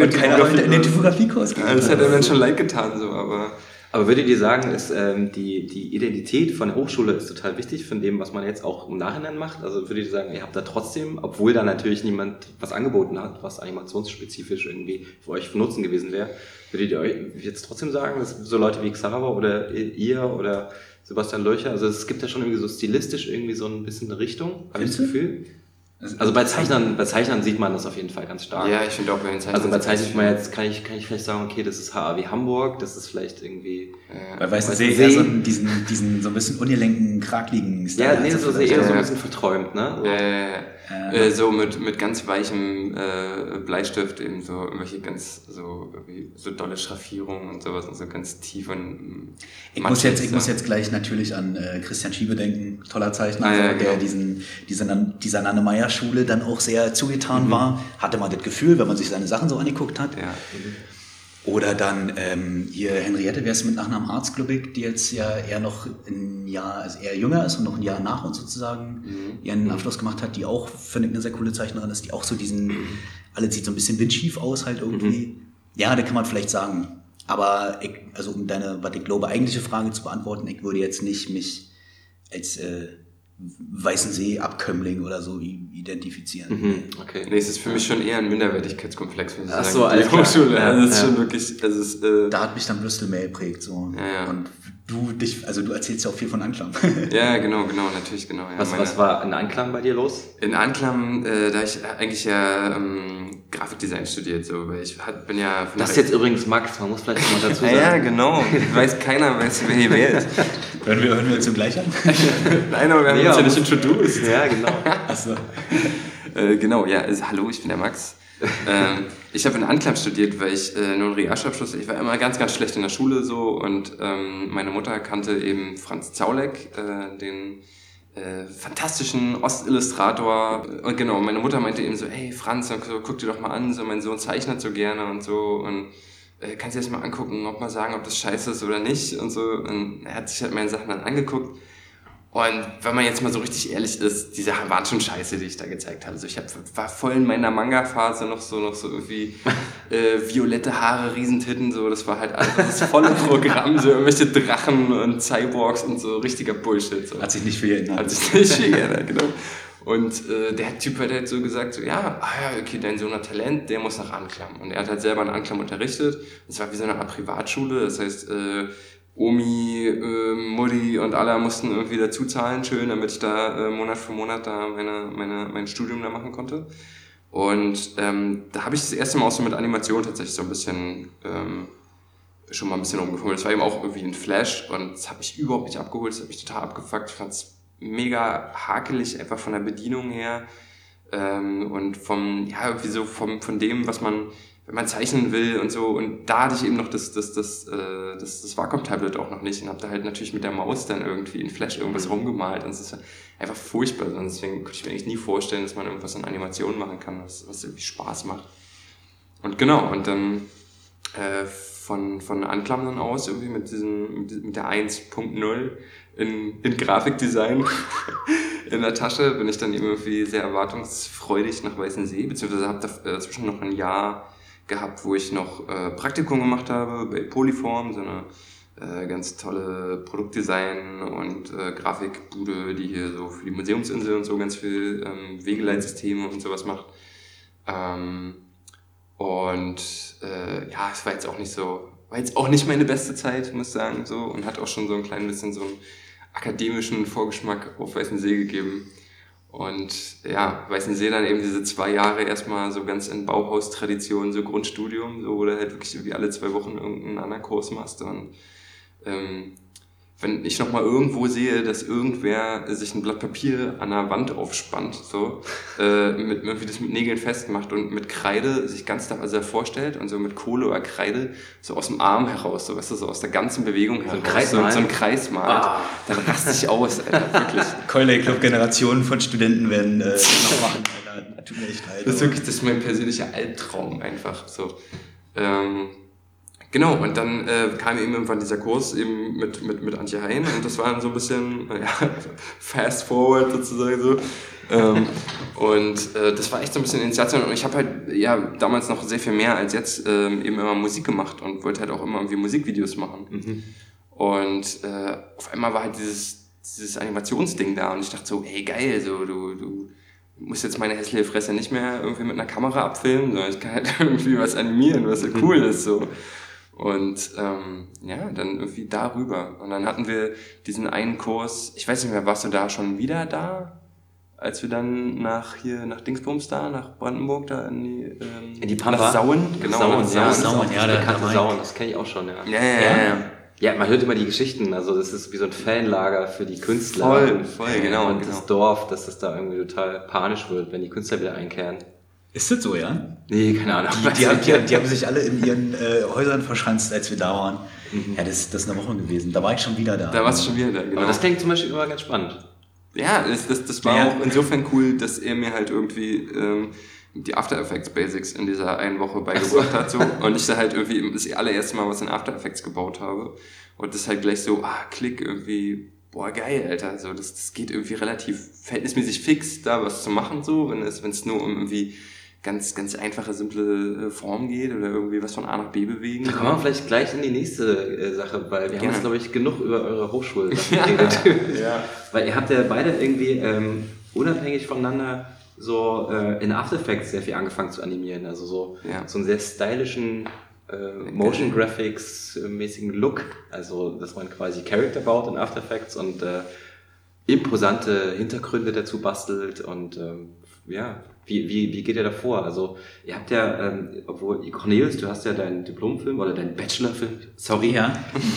S3: Und keiner wollte in den
S1: Typografiekurs gehen.
S3: Ja, Das hätte mir schon leid getan, so, aber.
S2: Aber würdet ihr sagen, ist, ähm, die, die Identität von der Hochschule ist total wichtig von dem, was man jetzt auch im Nachhinein macht? Also würdet ihr sagen, ihr habt da trotzdem, obwohl da natürlich niemand was angeboten hat, was animationsspezifisch irgendwie für euch von Nutzen gewesen wäre, würdet ihr euch jetzt trotzdem sagen, dass so Leute wie Xarava oder ihr oder Sebastian Löcher, also es gibt ja schon irgendwie so stilistisch irgendwie so ein bisschen eine Richtung, habe ich das? Gefühl. Also bei Zeichnern, bei Zeichnern sieht man das auf jeden Fall ganz stark.
S3: Ja, ich finde auch bei den Zeichnern.
S2: Also bei Zeichnern mal jetzt kann ich, kann ich vielleicht sagen, okay, das ist HAW Hamburg, das ist vielleicht irgendwie.
S1: Bei Weißensee
S2: Weißensee.
S1: eher so einen- diesen, diesen so ein bisschen ungelenken, krakligen
S2: Ja, nee,
S1: also
S2: das ist eher so ein
S3: Ja.
S2: bisschen verträumt, ne? So.
S3: Äh, äh, so mit, mit ganz weichem äh, Bleistift eben so irgendwelche ganz so so dolle Schraffierungen und sowas und so ganz tief und mm,
S1: Ich muss, jetzt, ich muss jetzt gleich natürlich an äh, Christian Schiebe denken, toller Zeichner,
S3: Ah, ja,
S1: der
S3: genau.
S1: diesen, dieser, Nan- dieser Nanne-Meyer-Schule dann auch sehr
S3: Mhm.
S1: zugetan war. Hatte man das Gefühl, wenn man sich seine Sachen so angeguckt hat.
S3: Ja.
S1: Oder dann ähm, hier Henriette, wer ist mit Nachnamen Arzt, glaube ich, die jetzt ja eher noch ein Jahr, also eher jünger ist und noch ein Jahr nach uns sozusagen
S3: Mhm.
S1: ihren Abschluss gemacht hat, die auch, finde ich, eine sehr coole Zeichnerin ist, die auch so diesen, alles sieht so ein bisschen windschief aus halt irgendwie. Ja, da kann man vielleicht sagen. Aber ich, also um deine, was ich glaube, eigentliche Frage zu beantworten, ich würde jetzt nicht mich als äh, Weißensee-Abkömmling oder so i- identifizieren.
S2: Mhm, okay.
S3: Nee, es ist für mich schon eher ein Minderwertigkeitskomplex, muss ich
S2: Ach
S3: sagen.
S2: so, alles
S3: die. Hochschule.
S2: Ja,
S3: also es ist
S2: ja.
S3: schon wirklich, also es ist, äh,
S1: Da hat mich dann Bristol mehr geprägt. So.
S3: Ja, ja.
S1: Und du dich, also du erzählst ja auch viel von Anklam. *laughs*
S3: ja, genau, genau, natürlich, genau. Ja,
S2: Was,
S3: meine-
S2: was war in Anklang bei dir los?
S3: In Anklam, äh, da ich eigentlich ja ähm, Grafikdesign studiert, so, weil ich hat, bin ja von
S2: Das ist jetzt übrigens Max, man muss vielleicht noch mal dazu *laughs* sagen.
S3: ja, genau. Weiß keiner, weiß, wer hier wer ist. *laughs*
S1: hören, wir, hören wir uns gleich an? *laughs*
S3: Nein, aber wir haben
S2: Nee,
S3: uns ja nicht introduced.
S2: Ja, genau.
S1: Achso. *laughs*
S3: Äh, genau, ja, also, hallo, ich bin der Max. ähm, ich habe in Anklam studiert, weil ich äh, nur einen Realschulabschluss, ich war immer ganz, ganz schlecht in der Schule so und ähm, meine Mutter kannte eben Franz Zaulek, äh, den äh, fantastischen Ostillustrator. Und genau, meine Mutter meinte eben so, hey Franz, so, guck dir doch mal an, so mein Sohn zeichnet so gerne und so und kannst du dir das mal angucken, ob mal sagen, ob das scheiße ist oder nicht und so. Und er hat sich halt meine Sachen dann angeguckt und wenn man jetzt mal so richtig ehrlich ist, die Sachen waren schon scheiße, die ich da gezeigt habe. Also ich hab, war voll in meiner Manga-Phase noch so, noch so irgendwie *laughs* äh, violette Haare, Riesentitten, so, das war halt alles das volle Programm, so irgendwelche Drachen und Cyborgs und so, richtiger Bullshit. So.
S1: Hat sich nicht viel geändert.
S3: Hat sich nicht viel geändert, genau. Und äh, der Typ hat halt so gesagt, so, ja, ah ja, okay, dein Sohn hat Talent, der muss nach Anklam. Und er hat halt selber in Anklam unterrichtet. Das war wie so eine Art Privatschule, das heißt, äh, Omi, äh, Mutti und alle mussten irgendwie dazu zahlen, schön, damit ich da äh, Monat für Monat da meine, meine, mein Studium da machen konnte. Und ähm, da habe ich das erste Mal auch so mit Animation tatsächlich so ein bisschen ähm, schon mal ein bisschen rumgefummelt. Das war eben auch irgendwie ein Flash und das habe ich überhaupt nicht abgeholt, das hat mich total abgefuckt. Ich fand es mega hakelig, einfach von der Bedienung her ähm, und vom, ja, irgendwie so vom, von dem, was man, wenn man zeichnen will und so. Und da hatte ich eben noch das, das, das, äh, das, das Wacom-Tablet auch noch nicht und habe da halt natürlich mit der Maus dann irgendwie in Flash irgendwas rumgemalt und es ist einfach furchtbar. Und deswegen könnte ich mir eigentlich nie vorstellen, dass man irgendwas in Animationen machen kann, was, was irgendwie Spaß macht. Und genau, und dann äh, von, von Anklam dann aus, irgendwie mit, diesem- mit der 1.0 in, in Grafikdesign in der Tasche, bin ich dann irgendwie sehr erwartungsfreudig nach Weißensee, beziehungsweise habe dazwischen noch ein Jahr gehabt, wo ich noch äh, Praktikum gemacht habe bei Polyform, so eine äh, ganz tolle Produktdesign und äh, Grafikbude, die hier so für die Museumsinsel und so ganz viel ähm, Wegeleitsysteme und sowas macht. Ähm, und äh, ja, es war jetzt auch nicht so, war jetzt auch nicht meine beste Zeit, muss ich sagen, so, und hat auch schon so ein klein bisschen so einen akademischen Vorgeschmack auf Weißensee gegeben. Und ja, Weißensee dann eben diese zwei Jahre erstmal so ganz in Bauhaustradition, so Grundstudium, so, wo du halt wirklich irgendwie alle zwei Wochen irgendeinen anderen Kurs machst und ähm, wenn ich nochmal irgendwo sehe, dass irgendwer sich ein Blatt Papier an der Wand aufspannt, so, äh, mit, irgendwie das mit Nägeln festmacht und mit Kreide sich ganz da, also vorstellt und so mit Kohle oder Kreide so aus dem Arm heraus, so, weißt du, so aus der ganzen Bewegung heraus, so,
S2: malen?
S3: so ein Kreis malt,
S1: Ah.
S3: dann raste ich aus, Alter, wirklich. *laughs*
S1: Keule Club Generationen von Studenten werden äh, noch machen. Alter. Tut mir echt leid.
S3: Das ist wirklich, das ist mein persönlicher Albtraum einfach so. Ähm, genau, und dann äh, kam eben irgendwann dieser Kurs eben mit, mit, mit Antje Hein und das war dann so ein bisschen, ja, *laughs* fast forward sozusagen so. Ähm, und äh, das war echt so ein bisschen Initiation und ich habe halt ja damals noch sehr viel mehr als jetzt ähm, eben immer Musik gemacht und wollte halt auch immer irgendwie Musikvideos machen. Und äh, auf einmal war halt dieses, dieses Animationsding da und ich dachte so, hey geil, so du, du musst jetzt meine hässliche Fresse nicht mehr irgendwie mit einer Kamera abfilmen, sondern ich kann halt *laughs* irgendwie was animieren, was so cool ist. So. Und ähm, ja, dann irgendwie darüber. Und dann hatten wir diesen einen Kurs, ich weiß nicht mehr, warst du da schon wieder da? Als wir dann nach hier, nach Dingsbums da, nach Brandenburg da in die, ähm,
S2: In die Pampa?
S3: Nach Sauen, genau.
S2: Sauen,
S1: Sauen,
S2: auch
S1: ja,
S2: das
S1: da-
S2: bekannte. Sauen, das kenne ich auch schon, ja.
S3: Ja, ja, ja. ja.
S2: Ja, man hört immer die Geschichten, also das ist wie so ein Fanlager für die Künstler.
S3: Voll, voll, genau,
S2: Und
S3: genau.
S2: das Dorf, dass das da irgendwie total panisch wird, wenn die Künstler wieder einkehren.
S1: Ist das so, ja?
S2: Nee, keine Ahnung.
S1: Die, die, haben, die, die haben sich alle in ihren äh, Häusern verschanzt, als wir da waren. Ja, das, das ist eine Woche gewesen. Da war ich schon wieder da.
S3: Da warst du schon wieder da, genau.
S2: Aber das klingt zum Beispiel immer ganz spannend.
S3: Ja, das, das, das war
S1: Ja.
S3: auch insofern cool, dass er mir halt irgendwie ähm, die After Effects Basics in dieser einen Woche beigebracht hat. So. Und ich da halt irgendwie das allererste Mal was in After Effects gebaut habe. Und das halt gleich so, ah, klick, irgendwie, boah, geil, Alter. So, das, das geht irgendwie relativ verhältnismäßig fix, da was zu machen, so, wenn es, wenn es nur um irgendwie ganz, ganz einfache, simple äh, Form geht oder irgendwie was von A nach B bewegen.
S2: Da kommen wir vielleicht gleich in die nächste äh, Sache, weil wir haben
S3: Gerne.
S2: jetzt, glaube ich, genug über eure Hochschule geredet.
S3: Ja.
S2: Weil ihr habt ja beide irgendwie ähm, unabhängig voneinander so äh, in After Effects sehr viel angefangen zu animieren. Also so,
S3: Ja.
S2: so einen sehr stylischen äh, Motion Graphics äh, mäßigen Look. Also, dass man quasi Charakter baut in After Effects und äh, imposante Hintergründe dazu bastelt und ähm, ja, wie, wie, wie geht ihr da vor? Also, ihr habt ja, ähm, obwohl, Cornelius, du hast ja deinen Diplomfilm oder deinen Bachelorfilm, sorry,
S1: Ja.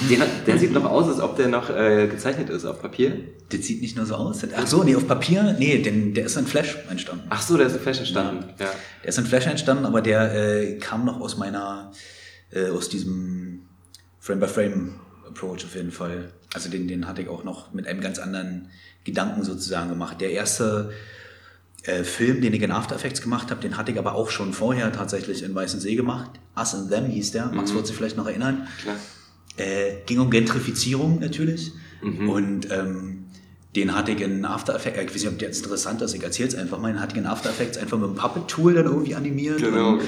S2: den, der sieht noch aus, als ob der noch äh, gezeichnet ist auf Papier.
S1: Das sieht nicht nur so aus. Ach so, nee, auf Papier, nee, denn der ist in Flash entstanden.
S2: Ach so, der ist in Flash entstanden. Ja.
S1: Der ist in Flash entstanden, aber der äh, kam noch aus meiner, äh, aus diesem Frame-by-Frame-Approach auf jeden Fall. Also den, den hatte ich auch noch mit einem ganz anderen Gedanken sozusagen gemacht. Der erste äh, Film, den ich in After Effects gemacht habe, den hatte ich aber auch schon vorher tatsächlich in Weißen See gemacht. Us and Them hieß der. Max wird sich vielleicht noch erinnern.
S3: Klar.
S1: Äh, ging um Gentrifizierung natürlich.
S2: Mhm.
S1: Und ähm, den hatte ich in After Effects, ich weiß nicht, ob der jetzt interessant ist, ich erzähle es einfach mal, den hatte ich in After Effects einfach mit einem Puppet-Tool dann irgendwie animiert.
S3: Genau, genau.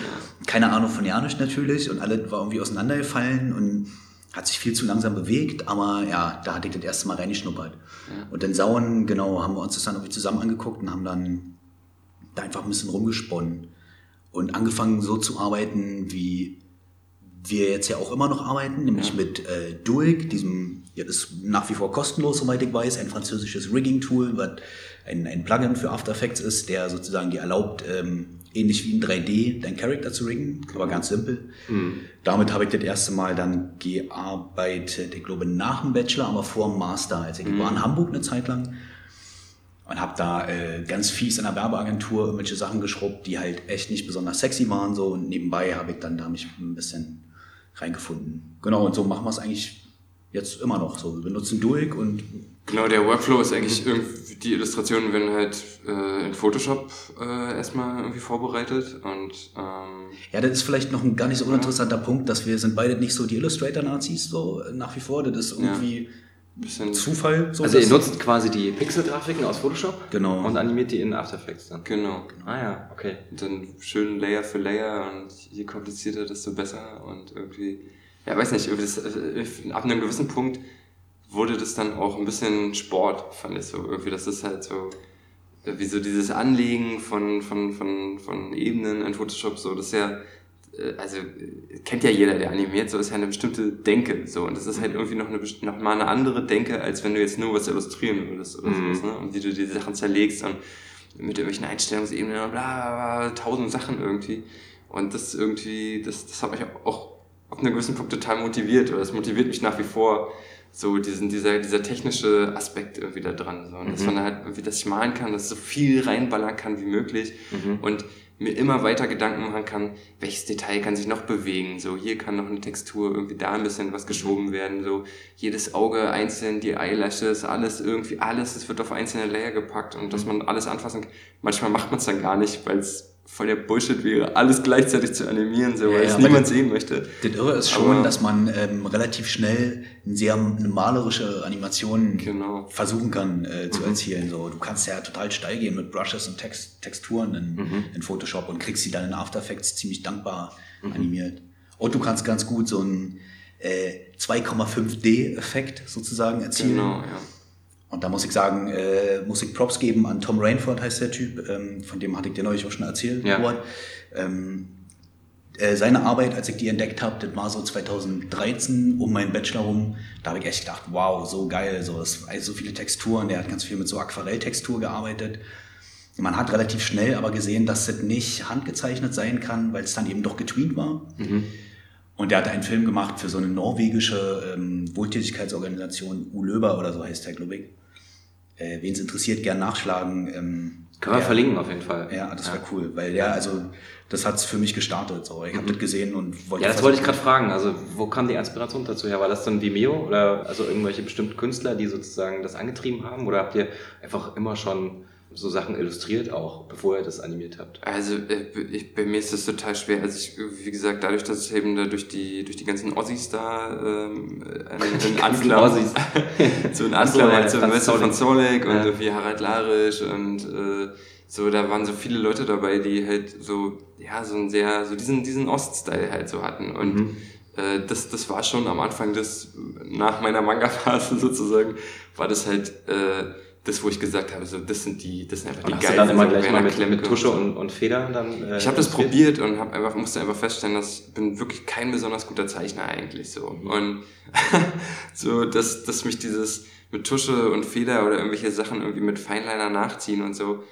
S1: keine Ahnung von Janisch natürlich und alle war irgendwie auseinandergefallen und hat sich viel zu langsam bewegt, aber ja, da hatte ich das erste Mal reingeschnuppert. Und dann Sauen, genau, haben wir uns das dann irgendwie zusammen angeguckt und haben dann da einfach ein bisschen rumgesponnen und angefangen so zu arbeiten, wie wir jetzt ja auch immer noch arbeiten, nämlich mit äh, Duik, diesem, ja, das ist nach wie vor kostenlos, soweit ich weiß, ein französisches Rigging-Tool, was ein, ein Plugin für After Effects ist, der sozusagen dir erlaubt, ähm, ähnlich wie in 3D deinen Charakter zu riggen, aber ganz simpel. Damit habe ich das erste Mal dann gearbeitet, ich glaube nach dem Bachelor, aber vor dem Master. Also ich war in Hamburg eine Zeit lang und habe da äh, ganz fies in der Werbeagentur irgendwelche Sachen geschrubbt, die halt echt nicht besonders sexy waren so und nebenbei habe ich dann da mich ein bisschen reingefunden. Genau, und so machen wir es eigentlich jetzt immer noch so. Wir benutzen Duik und
S3: Genau, der Workflow ist eigentlich irgendwie, die Illustrationen werden halt äh, in Photoshop äh, erstmal irgendwie vorbereitet und ähm,
S1: ja, das ist vielleicht noch ein gar nicht so uninteressanter Punkt, dass wir sind beide nicht so die Illustrator-Nazis so äh, nach wie vor. Das ist irgendwie
S3: ein bisschen
S1: Zufall. So
S2: Also ihr nutzt quasi die Pixel-Grafiken aus Photoshop
S1: Genau.
S2: und animiert die in After Effects dann.
S3: genau.
S2: Ah ja, okay.
S3: Und dann schön Layer für Layer und je komplizierter, desto besser und irgendwie, ja, weiß nicht, irgendwie das, äh, ab einem gewissen Punkt wurde das dann auch ein bisschen Sport, fand ich so. Irgendwie, das ist halt so, äh, wie so dieses Anlegen von, von, von, von Ebenen in Photoshop, so, das ist ja also äh, kennt ja jeder, der animiert, so ist ja eine bestimmte Denke, so. Und das ist halt irgendwie noch eine, noch mal eine andere Denke, als wenn du jetzt nur was illustrieren würdest oder mhm. sowas, ne? Und wie du die Sachen zerlegst und mit irgendwelchen Einstellungsebenen und bla, bla, bla, tausend Sachen irgendwie. Und das irgendwie, das, das hat mich auch auf einen gewissen Punkt total motiviert, oder das motiviert mich nach wie vor, so diesen, dieser, dieser technische Aspekt irgendwie da dran. So. Und mhm. dass man halt irgendwie, dass ich malen kann, dass ich so viel reinballern kann wie möglich mhm. und mir immer weiter Gedanken machen kann, welches Detail kann sich noch bewegen. So, hier kann noch eine Textur, irgendwie da ein bisschen was geschoben werden. So, jedes Auge einzeln, die Eyelashes, alles irgendwie, alles, es wird auf einzelne Layer gepackt und dass man alles anfassen kann. Manchmal macht man es dann gar nicht, weil es voll der Bullshit wäre, alles gleichzeitig zu animieren, so, weil ja, es niemand sehen möchte.
S1: Das Irre ist schon, Aber, dass man ähm, relativ schnell eine sehr malerische Animation genau. versuchen kann äh, zu mhm. erzielen. So, du kannst ja total steil gehen mit Brushes und Text, Texturen in, mhm. in, Photoshop und kriegst sie dann in After Effects ziemlich dankbar mhm. animiert. Und du kannst ganz gut so einen äh, 2,5D-Effekt sozusagen erzielen. Genau, ja und da muss ich sagen, äh, muss ich Props geben an Tom Rainford, heißt der Typ, ähm, von dem hatte ich dir neulich auch schon erzählt. Ja. Ähm, äh, seine Arbeit, als ich die entdeckt habe, das war so 2013 um meinen Bachelor rum, da habe ich echt gedacht, wow, so geil, so, also so viele Texturen, der hat ganz viel mit so Aquarelltextur gearbeitet. Man hat relativ schnell aber gesehen, dass das nicht handgezeichnet sein kann, weil es dann eben doch getweet war. Mhm. Und der hat einen Film gemacht für so eine norwegische ähm, Wohltätigkeitsorganisation, Ulöber oder so heißt der, glaube ich. Äh, Wen es interessiert, gern nachschlagen. Ähm,
S2: Können wir verlinken auf jeden Fall.
S1: Ja, das ja. wäre cool, weil der, also das hat's für mich gestartet. So. Ich habe mhm. das gesehen und
S2: wollte. Ja, das wollte ich gerade fragen. Also wo kam die Inspiration dazu her? War das dann Vimeo oder also irgendwelche bestimmten Künstler, die sozusagen das angetrieben haben? Oder habt ihr einfach immer schon so Sachen illustriert auch, bevor ihr das animiert habt?
S3: Also äh, ich, bei mir ist das total schwer. Also ich, wie gesagt, dadurch, dass ich eben da durch die durch die ganzen Ossis da ähm, *laughs* einen Anklam, *laughs* so ein Anklam halt so Messer von Solek und ja. irgendwie Harald Larisch und äh, so, da waren so viele Leute dabei, die halt so, ja, so ein sehr, so diesen, diesen Ost-Style halt so hatten. Und mhm. äh, das, das war schon am Anfang des, nach meiner Manga-Phase *laughs* sozusagen, war das halt äh, das, wo ich gesagt habe, so das sind die, das sind einfach und die
S2: geilen. dann immer gleich mal mit, mit Tusche und, und Feder dann.
S3: Äh, ich habe das probiert und habe einfach musste einfach feststellen, dass ich bin wirklich kein besonders guter Zeichner eigentlich so mhm. und *laughs* so, dass dass mich dieses mit Tusche und Feder oder irgendwelche Sachen irgendwie mit Feinliner nachziehen und so.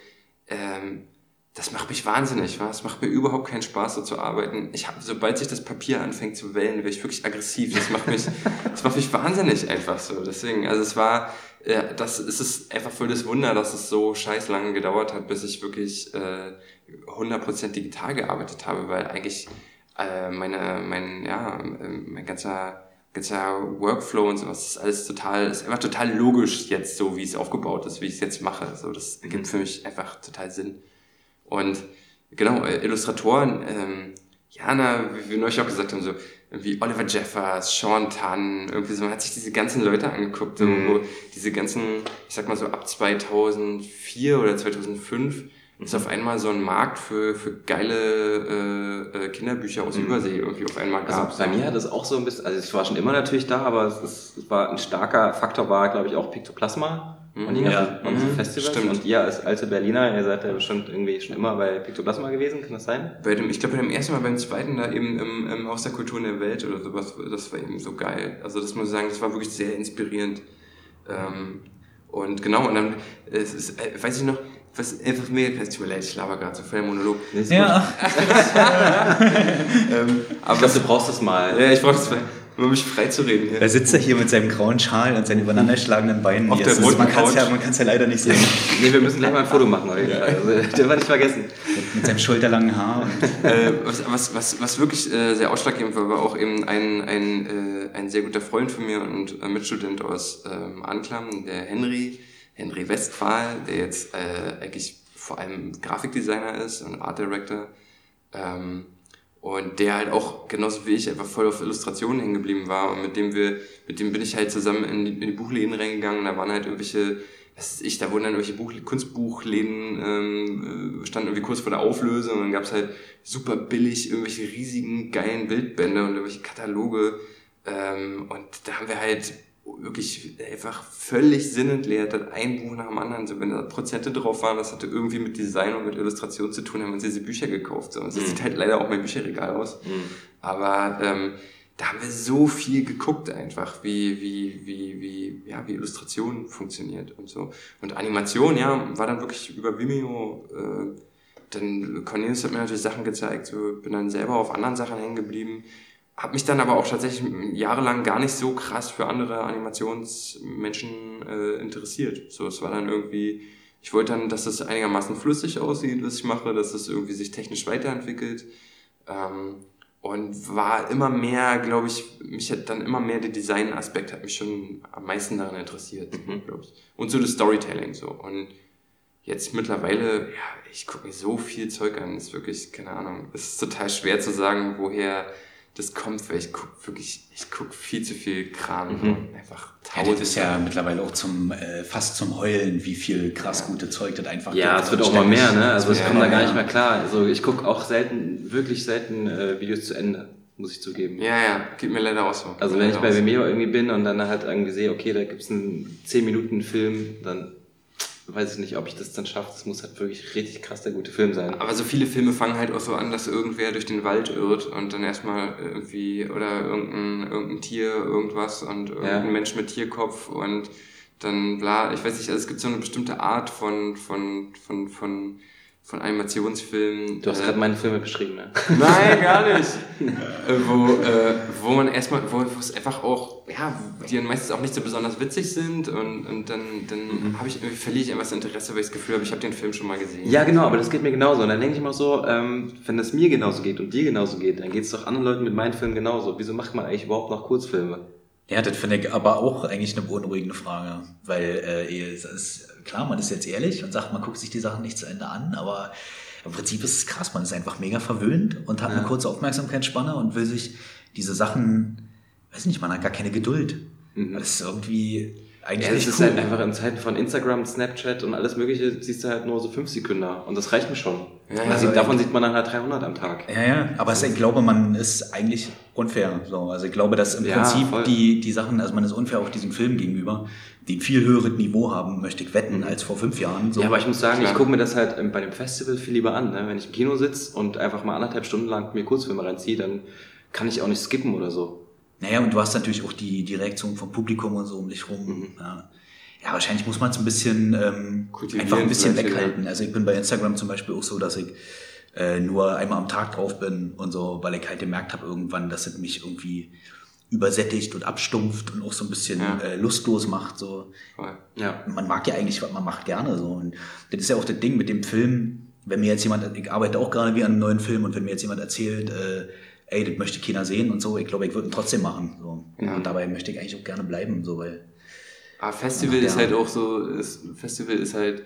S3: Ähm, das macht mich wahnsinnig, was? macht mir überhaupt keinen Spaß, so zu arbeiten. Ich habe, sobald sich das Papier anfängt zu wellen, werde ich wirklich aggressiv. Das macht mich, *laughs* das macht mich wahnsinnig einfach so. Deswegen, also es war, ja, das es ist einfach voll das Wunder, dass es so scheiß lange gedauert hat, bis ich wirklich äh, 100% digital gearbeitet habe, weil eigentlich äh, meine, mein, ja, mein ganzer, ganzer Workflow und sowas ist alles total, ist einfach total logisch jetzt so, wie es aufgebaut ist, wie ich es jetzt mache. So, das mhm. gibt für mich einfach total Sinn. Und genau, Illustratoren, ähm, Jana, wie wir neulich auch gesagt haben, so wie Oliver Jeffers, Sean Tan, irgendwie so, man hat sich diese ganzen Leute angeguckt, so, mhm. wo diese ganzen, ich sag mal so ab 2004 oder 2005 ist auf einmal so ein Markt für, für geile äh, äh Kinderbücher aus mhm. Übersee irgendwie auf einmal
S2: gab. Also bei mir hat es auch so ein bisschen, also es war schon immer natürlich da, aber es, ist, es war ein starker Faktor, war glaube ich auch Pictoplasma und die ganzen ja. mhm. Festivals. Stimmt. Und ihr als alte Berliner, ihr seid ja bestimmt irgendwie schon immer bei Pictoplasma gewesen, kann das sein?
S3: Bei dem, ich glaube bei dem ersten Mal, beim zweiten da eben im, im Haus der Kultur in der Welt oder sowas, das war eben so geil. Also das muss ich sagen, das war wirklich sehr inspirierend. Ähm, und genau, und dann, es ist, äh, weiß ich noch, was einfach mega, es tut mir leid, ich laber gerade so voll der Monolog.
S2: Ja. *laughs* *laughs* ähm, aber ich glaube, du brauchst das mal.
S3: Ja, ich brauch das mal um mich freizureden
S1: hier. Da sitzt er hier mit seinem grauen Schal und seinen übereinanderschlagenden Beinen.
S3: Auf der
S1: ist, man kann es ja, ja leider nicht sehen. *laughs*
S2: nee, wir müssen gleich mal ein Foto machen. Ja. Also, *laughs* den wir nicht vergessen.
S1: Mit, mit seinem schulterlangen Haar.
S3: äh, was, was, was, was wirklich äh, sehr ausschlaggebend war, war auch eben ein, ein, äh, ein sehr guter Freund von mir und äh, Mitstudent aus ähm, Anklam, der Henry, Henry Westphal, der jetzt äh, eigentlich vor allem Grafikdesigner ist und Art Director. Ähm, und der halt auch genauso wie ich einfach voll auf Illustrationen hängen geblieben war und mit dem wir, mit dem bin ich halt zusammen in die, in die Buchläden reingegangen. Da waren halt irgendwelche, was ist ich, da wurden dann irgendwelche Buch, Kunstbuchläden ähm, äh, standen irgendwie kurz vor der Auflösung und dann gab's halt super billig irgendwelche riesigen geilen Bildbände und irgendwelche Kataloge. Ähm, und da haben wir halt wirklich einfach völlig sinnentleert hat, ein Buch nach dem anderen. So, wenn da Prozente drauf waren, das hatte irgendwie mit Design und mit Illustration zu tun, haben wir uns diese Bücher gekauft. So. Also, das
S2: Mhm.
S3: sieht halt leider auch mein Bücherregal aus. Aber ähm, da haben wir so viel geguckt einfach, wie, wie, wie, wie, ja, wie Illustration funktioniert und so. Und Animation, ja, war dann wirklich über Vimeo. Äh, dann Cornelius hat mir natürlich Sachen gezeigt, so bin dann selber auf anderen Sachen hängen geblieben. Hab mich dann aber auch tatsächlich jahrelang gar nicht so krass für andere Animationsmenschen äh, interessiert. So, es war dann irgendwie, ich wollte dann, dass es einigermaßen flüssig aussieht, was ich mache, dass es irgendwie sich technisch weiterentwickelt. Ähm, und war immer mehr, glaube ich, mich hat dann immer mehr der Design-Aspekt hat mich schon am meisten daran interessiert, glaube ich. Und so das Storytelling so. Und jetzt mittlerweile, ja, ich gucke mir so viel Zeug an, ist wirklich, keine Ahnung, es ist total schwer zu sagen, woher das kommt, weil ich gucke wirklich, ich gucke viel zu viel Kram, so. einfach
S1: Ja,
S3: tausend.
S1: das ist ja mittlerweile auch zum äh, fast zum Heulen, wie viel krass gute Zeug das einfach
S2: Ja, es wird auch mal mehr, ne? Also ich
S3: Ja,
S2: komme da gar
S3: ja.
S2: nicht mehr klar. Also ich gucke auch selten, wirklich selten äh, Videos zu Ende, muss ich zugeben.
S3: ja, ja, geht mir leider auch so.
S2: Also wenn ich bei. Vimeo irgendwie bin und dann halt irgendwie sehe, okay, da gibt's einen 10 Minuten Film, dann weiß ich nicht, ob ich das dann schaffe. Das muss halt wirklich richtig krass der gute Film sein.
S3: Aber so viele Filme fangen halt auch so an, dass irgendwer durch den Wald irrt und dann erstmal irgendwie, oder irgendein, irgendein Tier, irgendwas und irgendein
S2: Ja.
S3: Mensch mit Tierkopf und dann bla, ich weiß nicht, also es gibt so eine bestimmte Art von, von, von, von, von Animationsfilmen.
S2: Du hast
S3: äh,
S2: gerade meine Filme beschrieben, ne? *laughs*
S3: Nein, gar nicht. *laughs* äh, wo, äh, wo man erstmal, wo, wo es einfach auch, ja, die dann meistens auch nicht so besonders witzig sind und, und dann, dann habe ich irgendwie verliere ich einfach das Interesse, weil ich das Gefühl habe, ich habe den Film schon mal gesehen.
S2: Ja, genau, aber das geht mir genauso. Und dann denke ich mal so, ähm, wenn das mir genauso geht und dir genauso geht, dann geht es doch anderen Leuten mit meinen Filmen genauso. Wieso macht man eigentlich überhaupt noch Kurzfilme?
S1: Ja, das finde ich aber auch eigentlich eine beunruhigende Frage, weil äh, es ist klar, man ist jetzt ehrlich und sagt, man guckt sich die Sachen nicht zu Ende an, aber im Prinzip ist es krass, man ist einfach mega verwöhnt und hat eine kurze Aufmerksamkeitsspanne und will sich diese Sachen, weiß nicht, man hat gar keine Geduld. Das ist irgendwie eigentlich
S2: Ja, es ist
S1: cool.
S2: halt einfach in Zeiten von Instagram, Snapchat und alles mögliche, siehst du halt nur so fünf Sekunden und das reicht mir schon.
S3: Ja,
S2: also davon sieht man dann halt 300 am Tag.
S1: Ja, ja, aber es, ich glaube, man ist eigentlich unfair. So. Also ich glaube, dass im
S2: Ja,
S1: Prinzip
S2: voll.
S1: die, die Sachen, also man ist unfair auch diesem Film gegenüber, die ein viel höheres Niveau haben, möchte ich wetten, als vor fünf Jahren. So.
S2: Ja, aber ich muss sagen,
S3: Klar.
S2: ich gucke mir das halt bei dem Festival viel lieber an. Ne? Wenn ich im Kino sitze und einfach mal anderthalb Stunden lang mir Kurzfilme reinziehe, dann kann ich auch nicht skippen oder so.
S1: Naja, und du hast natürlich auch die, die Reaktion vom Publikum und so um dich rum.
S2: Mhm.
S1: Ja. ja, wahrscheinlich muss man es ein bisschen, ähm, einfach ein bisschen weghalten. Also ich bin bei Instagram zum Beispiel auch so, dass ich äh, nur einmal am Tag drauf bin und so, weil ich halt gemerkt habe irgendwann, dass es mich irgendwie übersättigt und abstumpft und auch so ein bisschen
S3: Ja.
S1: äh, lustlos macht. So.
S3: Voll.
S2: Ja.
S1: man mag ja eigentlich, was man macht gerne so. Und das ist ja auch das Ding mit dem Film, wenn mir jetzt jemand, ich arbeite auch gerade wie an einem neuen Film und wenn mir jetzt jemand erzählt, äh, ey, das möchte keiner sehen und so, ich glaube, ich würde ihn trotzdem machen. So.
S3: Ja.
S1: Und dabei möchte ich eigentlich auch gerne bleiben, so, weil.
S3: Aber Festival ist halt auch so, ist, Festival ist halt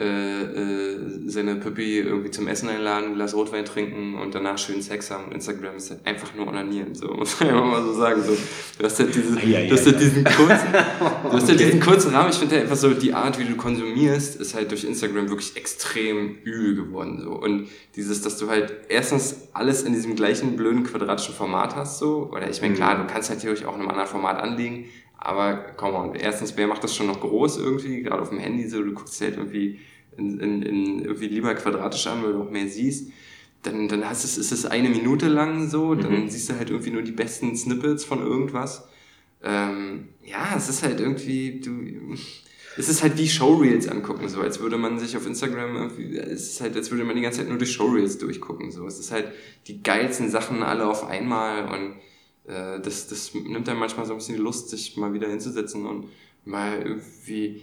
S3: äh, äh, seine Püppi irgendwie zum Essen einladen, ein Glas Rotwein trinken und danach schön Sex haben. Und Instagram ist halt einfach nur onanieren, so *laughs* muss man einfach mal so sagen. So. Du hast halt, diese,
S1: Ei, ei,
S3: du hast halt diesen kurzen, du hast halt diesen kurzen Rahmen. Ich finde halt einfach so, die Art, wie du konsumierst, ist halt durch Instagram wirklich extrem übel geworden. So. Und dieses, dass du halt erstens alles in diesem gleichen blöden quadratischen Format hast, so, oder ich meine, klar, du kannst natürlich auch in einem anderen Format anlegen, aber komm on, erstens, wer macht das schon noch groß irgendwie, gerade auf dem Handy so, du guckst halt irgendwie in, in, in irgendwie lieber quadratisch an, weil du auch mehr siehst. Dann, dann hast es, ist es eine Minute lang so, dann siehst du halt irgendwie nur die besten Snippets von irgendwas. Ähm, ja, es ist halt irgendwie, du, es ist halt wie Showreels angucken, so als würde man sich auf Instagram irgendwie, es ist halt, als würde man die ganze Zeit nur durch Showreels durchgucken, so. Es ist halt die geilsten Sachen alle auf einmal und äh, das, das nimmt dann manchmal so ein bisschen die Lust, sich mal wieder hinzusetzen und mal irgendwie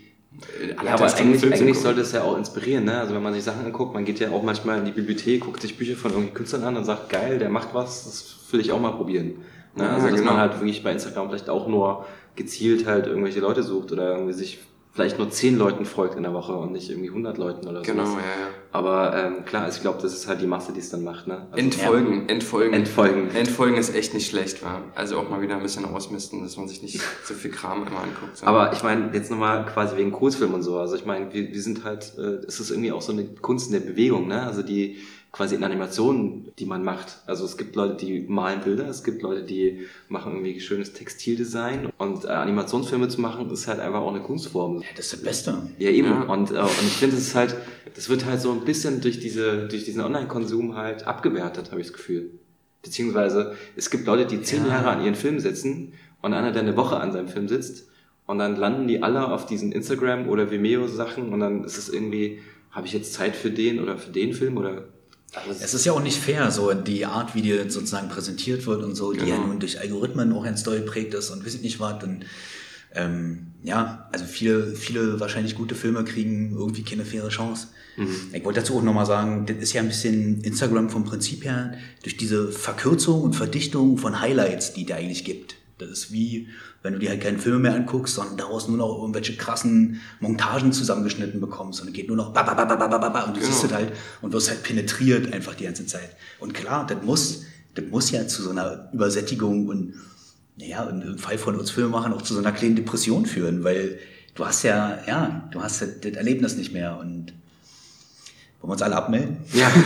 S3: äh,
S2: Ja, aber eigentlich, eigentlich sollte es ja auch inspirieren, ne? Also wenn man sich Sachen anguckt, man geht ja auch manchmal in die Bibliothek, guckt sich Bücher von irgendwelchen Künstlern an und sagt, geil, der macht was, das will ich auch mal probieren. Ne?
S3: Ja,
S2: also dass
S3: genau.
S2: man halt wirklich bei Instagram vielleicht auch nur gezielt halt irgendwelche Leute sucht oder irgendwie sich vielleicht nur zehn Leuten folgt in der Woche und nicht irgendwie 100 Leuten oder so.
S3: Genau, ja, ja.
S2: Aber ähm, klar, also ich glaube, das ist halt die Masse, die es dann macht. Ne? Also,
S3: Entfolgen, entfolgen.
S2: Entfolgen.
S3: Entfolgen ist echt nicht schlecht, war. Also auch mal wieder ein bisschen ausmisten, dass man sich nicht so viel Kram immer anguckt. sondern-
S2: Aber ich meine, jetzt nochmal quasi wegen Kurzfilm und so. Also ich meine, wir, wir sind halt, äh, es ist irgendwie auch so eine Kunst in der Bewegung, ne? Also die, quasi in Animationen, die man macht. Also es gibt Leute, die malen Bilder, es gibt Leute, die machen irgendwie schönes Textildesign und äh, Animationsfilme zu machen, ist halt einfach auch eine Kunstform.
S1: Ja, das ist das Beste.
S2: Ja, eben.
S3: Ja.
S2: Und, äh, und ich finde, es ist halt, das wird halt so ein bisschen durch diese, durch diesen Online-Konsum halt abgewertet, habe ich das Gefühl. Beziehungsweise, es gibt Leute, die zehn
S1: Ja.
S2: Jahre an ihren Film sitzen und einer, der eine Woche an seinem Film sitzt und dann landen die alle auf diesen Instagram- oder Vimeo-Sachen und dann ist es irgendwie, habe ich jetzt Zeit für den oder für den Film oder... Also
S1: Es ist ja auch nicht fair, so die Art, wie dir sozusagen präsentiert wird und so, die ja
S3: Genau.
S1: nun durch Algorithmen auch ganz doll prägt ist und weiß ich nicht was. Und ähm, ja, also viele, viele wahrscheinlich gute Filme kriegen irgendwie keine faire Chance. Ich wollte dazu auch nochmal sagen, das ist ja ein bisschen Instagram vom Prinzip her durch diese Verkürzung und Verdichtung von Highlights, die der eigentlich gibt. Das ist wie, wenn du dir halt keine Filme mehr anguckst, sondern daraus nur noch irgendwelche krassen Montagen zusammengeschnitten bekommst und es geht nur noch ba, ba, ba, ba, ba, ba, ba, und du
S3: Genau.
S1: siehst das halt und wirst halt penetriert einfach die ganze Zeit. Und klar, das muss, das muss ja zu so einer Übersättigung und naja, im Fall von uns Filmemachern auch zu so einer kleinen Depression führen, weil du hast ja, ja, du hast das, das Erlebnis nicht mehr und wollen wir uns alle abmelden?
S2: ja, *laughs*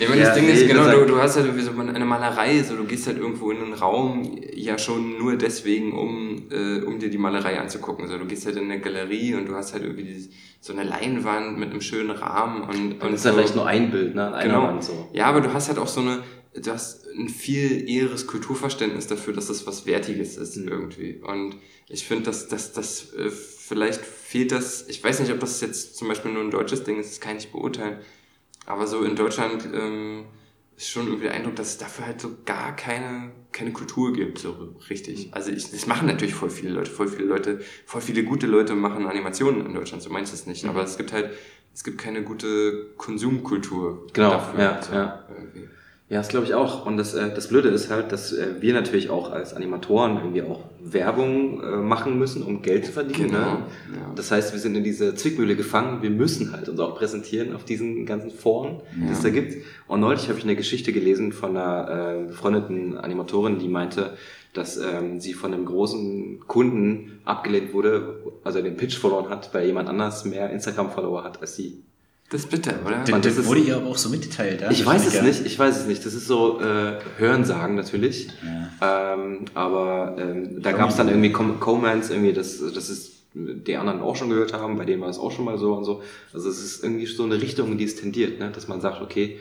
S3: Ja, aber das
S2: Ja,
S3: Ding
S2: nee,
S3: ist, genau, du, du hast halt irgendwie so eine Malerei, so du gehst halt irgendwo in einen Raum, ja schon nur deswegen, um, äh, um dir die Malerei anzugucken. So, du gehst halt in eine Galerie und du hast halt irgendwie dieses, so eine Leinwand mit einem schönen Rahmen und,
S2: und
S3: und
S2: ist ja
S3: so.
S2: vielleicht nur ein Bild, ne? An einer
S3: Genau.
S2: Wand so.
S3: Ja, aber du hast halt auch so eine, du hast ein viel eheres Kulturverständnis dafür, dass das was Wertiges ist
S2: Mhm.
S3: irgendwie. Und ich finde, dass dass das äh, vielleicht fehlt das, ich weiß nicht, ob das jetzt zum Beispiel nur ein deutsches Ding ist, das kann ich beurteilen. Aber so in Deutschland ähm, ist schon irgendwie der Eindruck, dass es dafür halt so gar keine, keine Kultur gibt, so richtig.
S2: Mhm.
S3: Also ich, das machen natürlich voll viele Leute, voll viele Leute, voll viele gute Leute machen Animationen in Deutschland, so meinst du es
S2: Mhm.
S3: nicht. Aber es gibt halt, es gibt keine gute Konsumkultur
S2: Genau,
S3: dafür.
S2: ja,
S3: so,
S2: ja.
S3: irgendwie.
S2: Ja, das glaube ich auch. Und das, äh, das Blöde ist halt, dass äh, wir natürlich auch als Animatoren irgendwie auch Werbung äh, machen müssen, um Geld zu verdienen.
S3: Genau,
S2: Ne?
S3: ja.
S2: Das heißt, wir sind in diese Zwickmühle gefangen. Wir müssen halt uns auch präsentieren auf diesen ganzen Foren, die es da gibt. Und neulich habe ich eine Geschichte gelesen von einer äh, befreundeten Animatorin, die meinte, dass ähm, sie von einem großen Kunden abgelehnt wurde, also den Pitch verloren hat, weil jemand anders mehr Instagram-Follower hat als sie.
S3: Das ist bitter, oder?
S2: Man,
S1: Das,
S2: das ist-
S1: wurde ihr aber auch so mitgeteilt, ja?
S2: Ich weiß es
S1: Ja.
S2: nicht, ich weiß es nicht. Das ist so äh, Hörensagen natürlich. Ähm, aber ähm, da gab es dann irgendwie Com Comments, irgendwie, dass, dass es die anderen auch schon gehört haben, bei denen war es auch schon mal so und so. Also es ist irgendwie so eine Richtung, in die es tendiert, ne? dass man sagt, okay,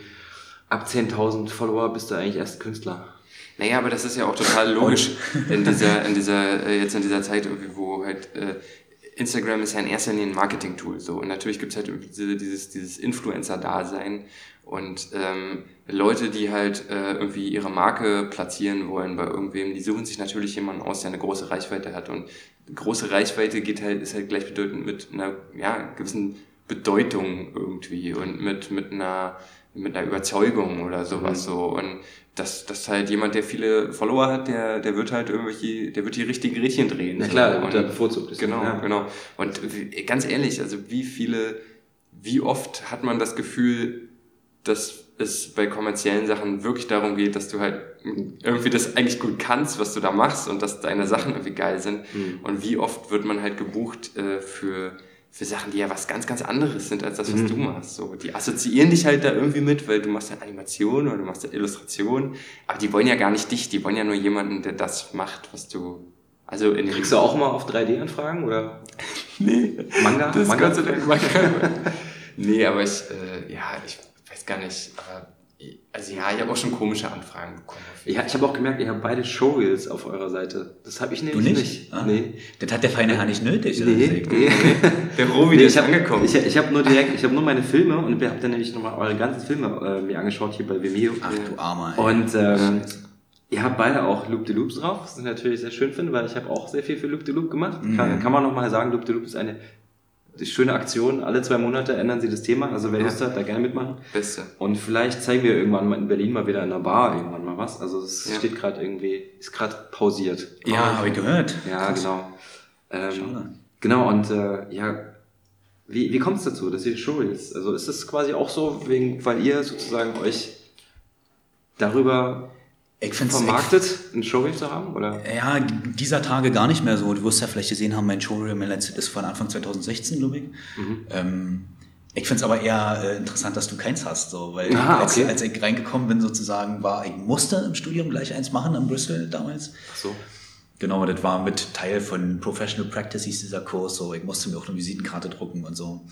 S2: ab 10.000 Follower bist du eigentlich erst Künstler.
S3: Naja, aber das ist ja auch total logisch in dieser, *laughs* in dieser, äh, jetzt in dieser Zeit irgendwie, wo halt äh, Instagram ist ja in erster Linie ein Marketing-Tool. So. Und natürlich gibt's halt irgendwie diese, dieses, dieses Influencer-Dasein und ähm, Leute, die halt äh, irgendwie ihre Marke platzieren wollen bei irgendwem, die suchen sich natürlich jemanden aus, der eine große Reichweite hat. Und große Reichweite geht halt, ist halt gleichbedeutend mit einer ja, gewissen Bedeutung irgendwie und mit, mit einer mit einer Überzeugung oder sowas so und dass das halt jemand, der viele Follower hat, der der wird halt irgendwelche, der wird die richtigen Rädchen drehen.
S2: Na klar, der
S3: und,
S2: da bevorzugt.
S3: Genau,
S2: Ja.
S3: genau. Und ganz ehrlich, also wie viele, wie oft hat man das Gefühl, dass es bei kommerziellen Sachen wirklich darum geht, dass du halt irgendwie das eigentlich gut kannst, was du da machst und dass deine Sachen irgendwie geil sind. Und wie oft wird man halt gebucht äh, für für Sachen, die ja was ganz, ganz anderes sind als das, was du machst. So, die assoziieren dich halt da irgendwie mit, weil du machst ja Animation oder du machst ja Illustration, aber die wollen ja gar nicht dich, die wollen ja nur jemanden, der das macht, was du, also in
S2: Kriegst du auch mal auf 3D-Anfragen oder *laughs*
S3: Nee.
S2: Manga?
S3: Das
S2: Manga?
S3: Gott sei Dank Manga. *laughs* nee, aber ich, äh, ja, ich weiß gar nicht, aber, also ja, ich habe auch schon komische Anfragen bekommen.
S2: Ja, ich habe auch gemerkt, ihr habt beide Showreels auf eurer Seite. Das habe ich
S1: Du
S2: nämlich
S1: nicht?
S2: nicht.
S1: Ah.
S2: Nee.
S1: Das hat der feine Herr nicht nötig.
S2: Nee, nee.
S3: Der Robi, *laughs*
S2: Nee,
S3: der
S2: ich
S3: ist
S2: habe
S3: angekommen.
S2: Ich, ich habe nur direkt, ich habe nur meine Filme und ich habe dann nämlich nochmal eure ganzen Filme äh, mir angeschaut hier bei Vimeo.
S1: Ach du Armer. ey.
S2: Und ähm, ihr habt beide auch Loop de Loops drauf, was ich natürlich sehr schön finde, weil ich habe auch sehr viel für Loop de Loop gemacht. Kann, kann man nochmal sagen, Loop de Loop ist eine schöne Aktion. Alle zwei Monate ändern sie das Thema. Also wer
S3: Ja.
S2: Lust hat, da gerne mitmachen.
S3: Beste.
S2: Und vielleicht zeigen wir irgendwann mal in Berlin mal wieder in einer Bar irgendwann mal was. Also es
S3: Ja.
S2: steht gerade irgendwie, ist gerade pausiert.
S1: ja, habe ich gehört.
S2: Ja,
S1: Krass.
S2: genau. Ähm,
S1: Schade.
S2: Genau, und äh, ja, wie, wie kommt es dazu, dass ihr Showreels? Also ist es quasi auch so, wegen, weil ihr sozusagen euch darüber
S1: Ich find's
S2: vermarktet, ein Showreel zu haben? Oder?
S1: Ja, dieser Tage gar nicht mehr so. Du wirst ja vielleicht gesehen haben, mein Showreel, mein letztes ist von Anfang 2016, glaube ich.
S2: Mhm.
S1: Ähm, Ich finde es aber eher äh, interessant, dass du keins hast, so, weil
S2: Ah,
S1: als,
S2: okay.
S1: als ich reingekommen bin, sozusagen, war, ich musste im Studium gleich eins machen in Bristol damals.
S2: Ach so.
S1: Genau, das war mit Teil von Professional Practice hieß dieser Kurs, so ich musste mir auch eine Visitenkarte drucken und so.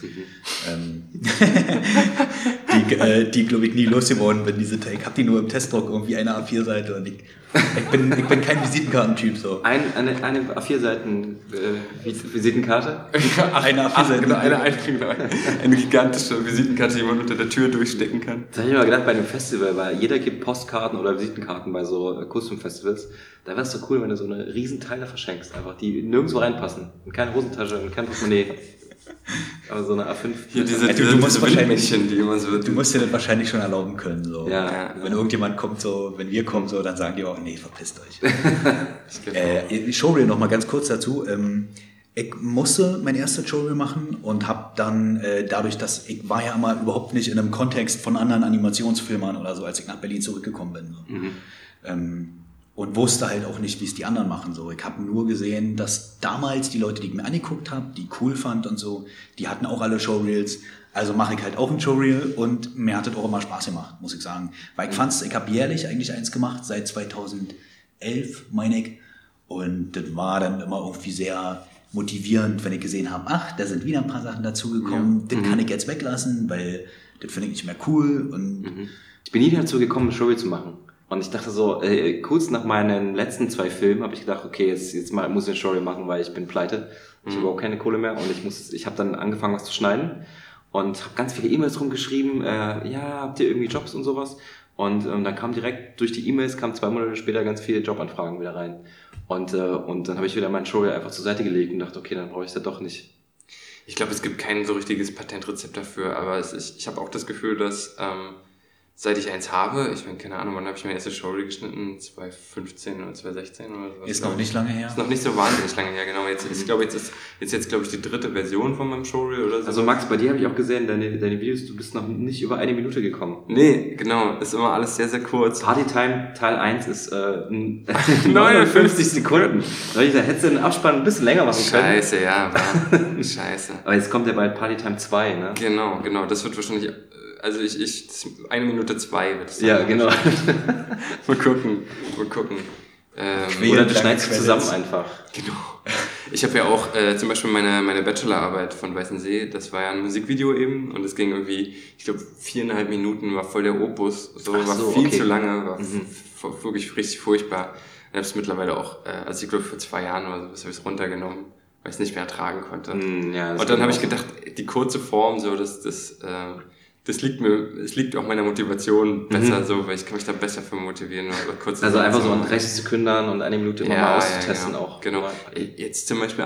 S1: Ähm, *laughs* die, äh, die glaube ich nie losgeworden bin, diese Ich habe die nur im Testdruck irgendwie eine A4-Seite und ich, ich, bin, ich bin kein Visitenkartentyp so.
S2: Ein, eine, eine A4 Seiten äh, Vis- Visitenkarte. *laughs*
S1: Eine
S3: Ach,
S1: A4-Seite.
S3: genau, eine, eine, genau, eine gigantische Visitenkarte, die man unter der Tür durchstecken kann.
S2: Das habe ich mir gedacht bei einem Festival, weil jeder gibt Postkarten oder Visitenkarten bei so äh, Custom-Festivals. Da wäre es doch cool, wenn du so eine riesen Teile verschenkst, einfach, die nirgendwo reinpassen. In keine Hosentasche, in kein Portemonnaie. Aber so eine A5.
S3: Hier diese,
S1: Ja, du-
S3: diese,
S1: du musst
S3: diese
S1: wahrscheinlich-
S3: Windmännchen, die immer so...
S1: Du musst dir das wahrscheinlich schon erlauben können. So.
S2: Ja.
S1: Wenn irgendjemand kommt, so, wenn wir kommen, so, dann sagen die auch, nee, verpisst euch. *laughs* Äh, Showreel noch mal ganz kurz dazu. Ähm, ich musste mein erstes Showreel machen und habe dann äh, dadurch, dass ich war ja immer überhaupt nicht in einem Kontext von anderen Animationsfilmern oder so, als ich nach Berlin zurückgekommen bin. So. Ähm, und wusste halt auch nicht, wie es die anderen machen. So, ich habe nur gesehen, dass damals die Leute, die ich mir angeguckt habe, die cool fand und so, die hatten auch alle Showreels. Also mache ich halt auch ein Showreel und mir hat das auch immer Spaß gemacht, muss ich sagen. Weil ich fand's, ich habe jährlich eigentlich eins gemacht, seit 2011, meine ich. Und das war dann immer irgendwie sehr motivierend, wenn ich gesehen habe, ach, da sind wieder ein paar Sachen dazugekommen, das kann ich jetzt weglassen, weil das finde ich nicht mehr cool. Und
S2: Ich bin nie dazu gekommen, ein Showreel zu machen. Und ich dachte so, äh, kurz nach meinen letzten zwei Filmen habe ich gedacht, okay, jetzt, jetzt mal muss ich ein Showreel machen, weil ich bin pleite. Ich habe überhaupt keine Kohle mehr und ich muss, ich habe dann angefangen, was zu schneiden und habe ganz viele E-Mails rumgeschrieben, äh, ja, habt ihr irgendwie Jobs und sowas? Und ähm, dann kam direkt durch die E-Mails, kam zwei Monate später ganz viele Jobanfragen wieder rein. Und, äh, und dann habe ich wieder mein Showreel einfach zur Seite gelegt und dachte, okay, dann brauche ich es ja doch nicht.
S3: Ich glaube, es gibt kein so richtiges Patentrezept dafür, aber es, ich, ich habe auch das Gefühl, dass ähm, seit ich eins habe, ich meine, keine Ahnung, wann habe ich mein erstes Showreel geschnitten? 2015 oder 2016 oder so.
S1: ist noch nicht lange her.
S3: Ist noch nicht so wahnsinnig lange her, genau. Jetzt, ich glaube, jetzt ist jetzt, jetzt glaube ich, die dritte Version von meinem Showreel oder so.
S2: Also Max, bei dir habe ich auch gesehen, deine, deine Videos, du bist noch nicht über eine Minute gekommen.
S3: nee, genau, ist immer alles sehr, sehr kurz.
S2: Partytime Teil 1 ist äh, n- 59 *laughs* Sekunden. Da hättest du den Abspann ein bisschen länger machen können.
S3: Scheiße, ja. *laughs* Scheiße.
S2: Aber jetzt kommt ja bald Partytime 2, ne?
S3: Genau, genau, das wird wahrscheinlich, äh, also ich, ich, eine Minute zwei wird es sein.
S2: Ja, genau. *laughs*
S3: Mal gucken, mal gucken. Ähm,
S2: Oder du schneidest zusammen einfach.
S3: Genau. Ich habe ja auch äh, zum Beispiel meine, meine Bachelorarbeit von Weißensee, das war ja ein Musikvideo eben und es ging irgendwie, ich glaube, viereinhalb Minuten war voll der Opus, so,
S2: Ach
S3: war
S2: so,
S3: viel
S2: okay.
S3: zu lange, war
S2: Mhm.
S3: wirklich richtig furchtbar. Ich habe es mittlerweile auch, äh, also ich glaube vor zwei Jahren oder so, habe ich es runtergenommen, weil ich es nicht mehr ertragen konnte.
S2: Hm, ja,
S3: und dann habe ich gedacht, die kurze Form, so, das, das, äh, das liegt mir, es liegt auch meiner Motivation besser so, weil ich kann mich da besser für motivieren. Oder kurz
S2: Mhm. Also einfach so an 30 Sekunden und eine Minute immer mal auszutesten
S3: genau.
S2: auch.
S3: Genau.
S2: Ja.
S3: Jetzt zum Beispiel,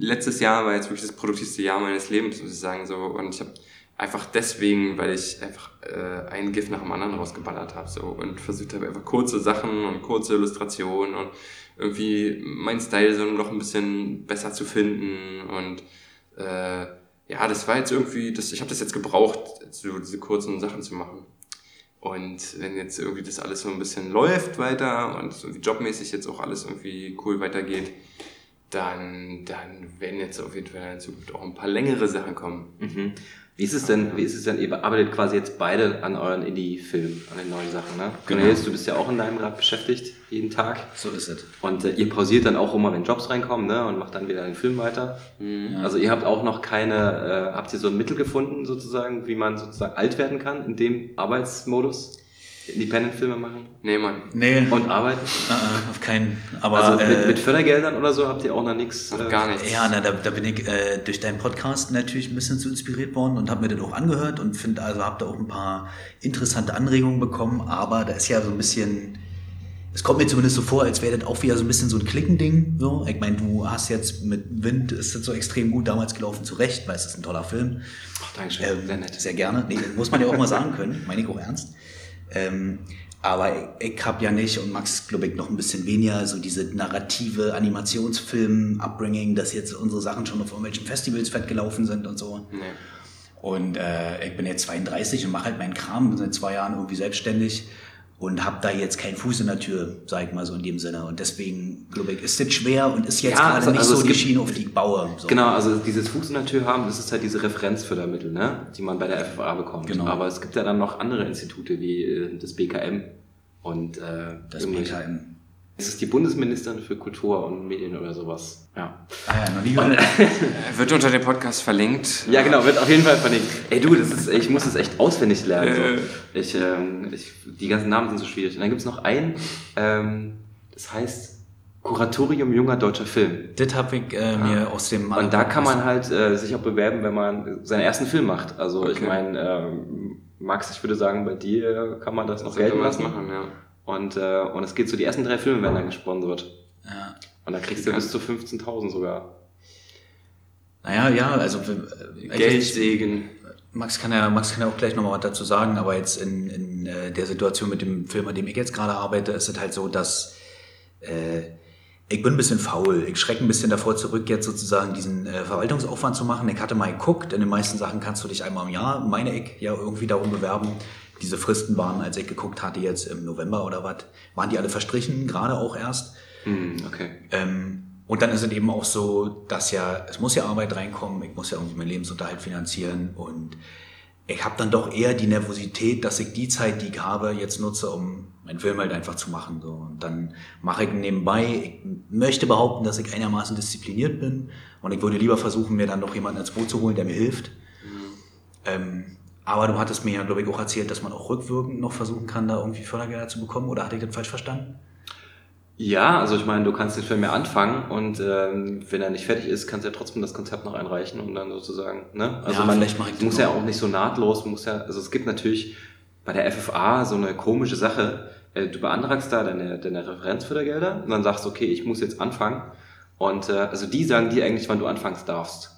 S3: letztes Jahr war jetzt wirklich das produktivste Jahr meines Lebens, muss ich sagen. So. Und ich habe einfach deswegen, weil ich einfach äh, ein GIF nach dem anderen rausgeballert habe so, und versucht habe, einfach kurze Sachen und kurze Illustrationen und irgendwie mein Style so noch ein bisschen besser zu finden. Und äh, ja, das war jetzt irgendwie, das, ich habe das jetzt gebraucht, so diese kurzen Sachen zu machen. Und wenn jetzt irgendwie das alles so ein bisschen läuft weiter und so wie jobmäßig jetzt auch alles irgendwie cool weitergeht, dann, dann werden jetzt auf jeden Fall in Zukunft auch ein paar längere Sachen kommen.
S2: Mhm. Wie ist es denn, wie ist es denn, ihr arbeitet quasi jetzt beide an euren Indie-Filmen, an den neuen Sachen, ne?
S1: Genau.
S2: Cornelis, du bist ja auch in deinem gerade beschäftigt, jeden Tag.
S1: So ist es.
S2: Und äh, ihr pausiert dann auch immer, wenn Jobs reinkommen, ne? Und macht dann wieder den Film weiter. Also ihr habt auch noch keine, äh, habt ihr so ein Mittel gefunden, sozusagen, wie man sozusagen alt werden kann in dem Arbeitsmodus? Independent-Filme machen
S3: Nee, Mann.
S1: Nee,
S2: und arbeiten?
S1: äh, auf keinen. Aber
S2: also mit,
S1: äh,
S2: mit Fördergeldern oder so habt ihr auch noch nichts? Äh,
S3: gar nichts.
S1: Ja, na, da, da bin ich äh, durch deinen Podcast natürlich ein bisschen zu inspiriert worden und habe mir das auch angehört und finde, also habe da auch ein paar interessante Anregungen bekommen, aber da ist ja so ein bisschen, es kommt mir zumindest so vor, als wäre das auch wieder so ein bisschen so ein Klickending. So. Ich meine, du hast jetzt mit Wind, ist das so extrem gut damals gelaufen, zu Recht, weil es ist ein toller Film.
S2: Ach, Dankeschön,
S1: Ähm,
S2: sehr nett.
S1: Sehr gerne. Nee, muss man ja auch mal sagen können, meine ich auch ernst. Ähm, aber ich, ich habe ja nicht, und Max, glaube ich, noch ein bisschen weniger, so diese narrative Animationsfilm-Upbringing, dass jetzt unsere Sachen schon auf irgendwelchen Festivals fett gelaufen sind und so.
S3: Nee.
S1: Und äh, ich bin jetzt 32 und mache halt meinen Kram, bin seit zwei Jahren irgendwie selbstständig. Und habe da jetzt keinen Fuß in der Tür, sag ich mal so in dem Sinne. Und deswegen, glaube ich, ist das schwer und ist jetzt
S2: Ja,
S1: gerade
S2: also-
S1: nicht
S2: also
S1: so die Schiene, auf die ich baue. So.
S2: Genau, also dieses Fuß in der Tür haben, das ist halt diese Referenzfördermittel, ne? die man bei der FFA bekommt.
S1: Genau.
S2: Aber es gibt ja dann noch andere Institute wie äh, das BKM und äh,
S1: Das BKM.
S2: Es ist die Bundesministerin für Kultur und Medien oder sowas. Ja.
S1: Ah ja, noch nie gehört.
S3: Äh, Wird unter dem Podcast verlinkt.
S2: Ja, genau, wird auf jeden Fall verlinkt. Ey, du, das ist, ich muss das echt auswendig lernen.
S3: Äh.
S2: So. Ich, ähm, ich, die ganzen Namen sind so schwierig. Und dann gibt's noch einen, ähm, das heißt Kuratorium junger deutscher Film.
S1: das habe ich äh, mir aus dem
S2: Und da kann man halt äh, sich auch bewerben, wenn man seinen ersten Film macht. Also ich
S3: Okay.
S2: meine, ähm, Max, ich würde sagen, bei dir kann man das noch
S3: So kann
S2: gelten lassen.
S3: machen, ja.
S2: Und, äh, und es geht so, die ersten drei Filme werden dann gesponsert.
S1: Ja.
S2: Und da kriegst du bis zu 15.000 sogar.
S1: Naja, ja, also äh,
S3: Geldsegen.
S1: Max kann ja, Max kann ja auch gleich nochmal was dazu sagen, aber jetzt in, in äh, der Situation mit dem Film, an dem ich jetzt gerade arbeite, ist es halt so, dass äh, ich bin ein bisschen faul. Ich schrecke ein bisschen davor zurück, jetzt sozusagen diesen äh, Verwaltungsaufwand zu machen. Ich hatte mal geguckt, in den meisten Sachen kannst du dich einmal im Jahr, meine ich, ja irgendwie darum bewerben. Diese Fristen waren, als ich geguckt hatte, jetzt im November oder was, waren die alle verstrichen, gerade auch erst.
S2: Hm, okay.
S1: Ähm, und dann ist es eben auch so, dass ja, es muss ja Arbeit reinkommen, ich muss ja irgendwie meinen Lebensunterhalt finanzieren und ich habe dann doch eher die Nervosität, dass ich die Zeit, die ich habe, jetzt nutze, um meinen Film halt einfach zu machen. So. Und dann mache ich nebenbei, ich möchte behaupten, dass ich einigermaßen diszipliniert bin und ich würde lieber versuchen, mir dann noch jemanden ins Boot zu holen, der mir hilft. Ähm, aber du hattest mir ja, glaube ich, auch erzählt, dass man auch rückwirkend noch versuchen kann, da irgendwie Fördergelder zu bekommen. Oder hatte ich das falsch verstanden?
S2: Ja, also ich meine, du kannst den Film ja anfangen und ähm, wenn er nicht fertig ist, kannst du ja trotzdem das Konzept noch einreichen und dann sozusagen, ne? Also
S1: Ja,
S2: man
S1: vielleicht mache ich
S2: muss ja auch nicht so nahtlos, muss ja, also es gibt natürlich bei der FFA so eine komische Sache. Äh, Du beantragst da deine, deine Referenzfördergelder und dann sagst, okay, ich muss jetzt anfangen. Und äh, also die sagen dir eigentlich, wann du anfangen darfst.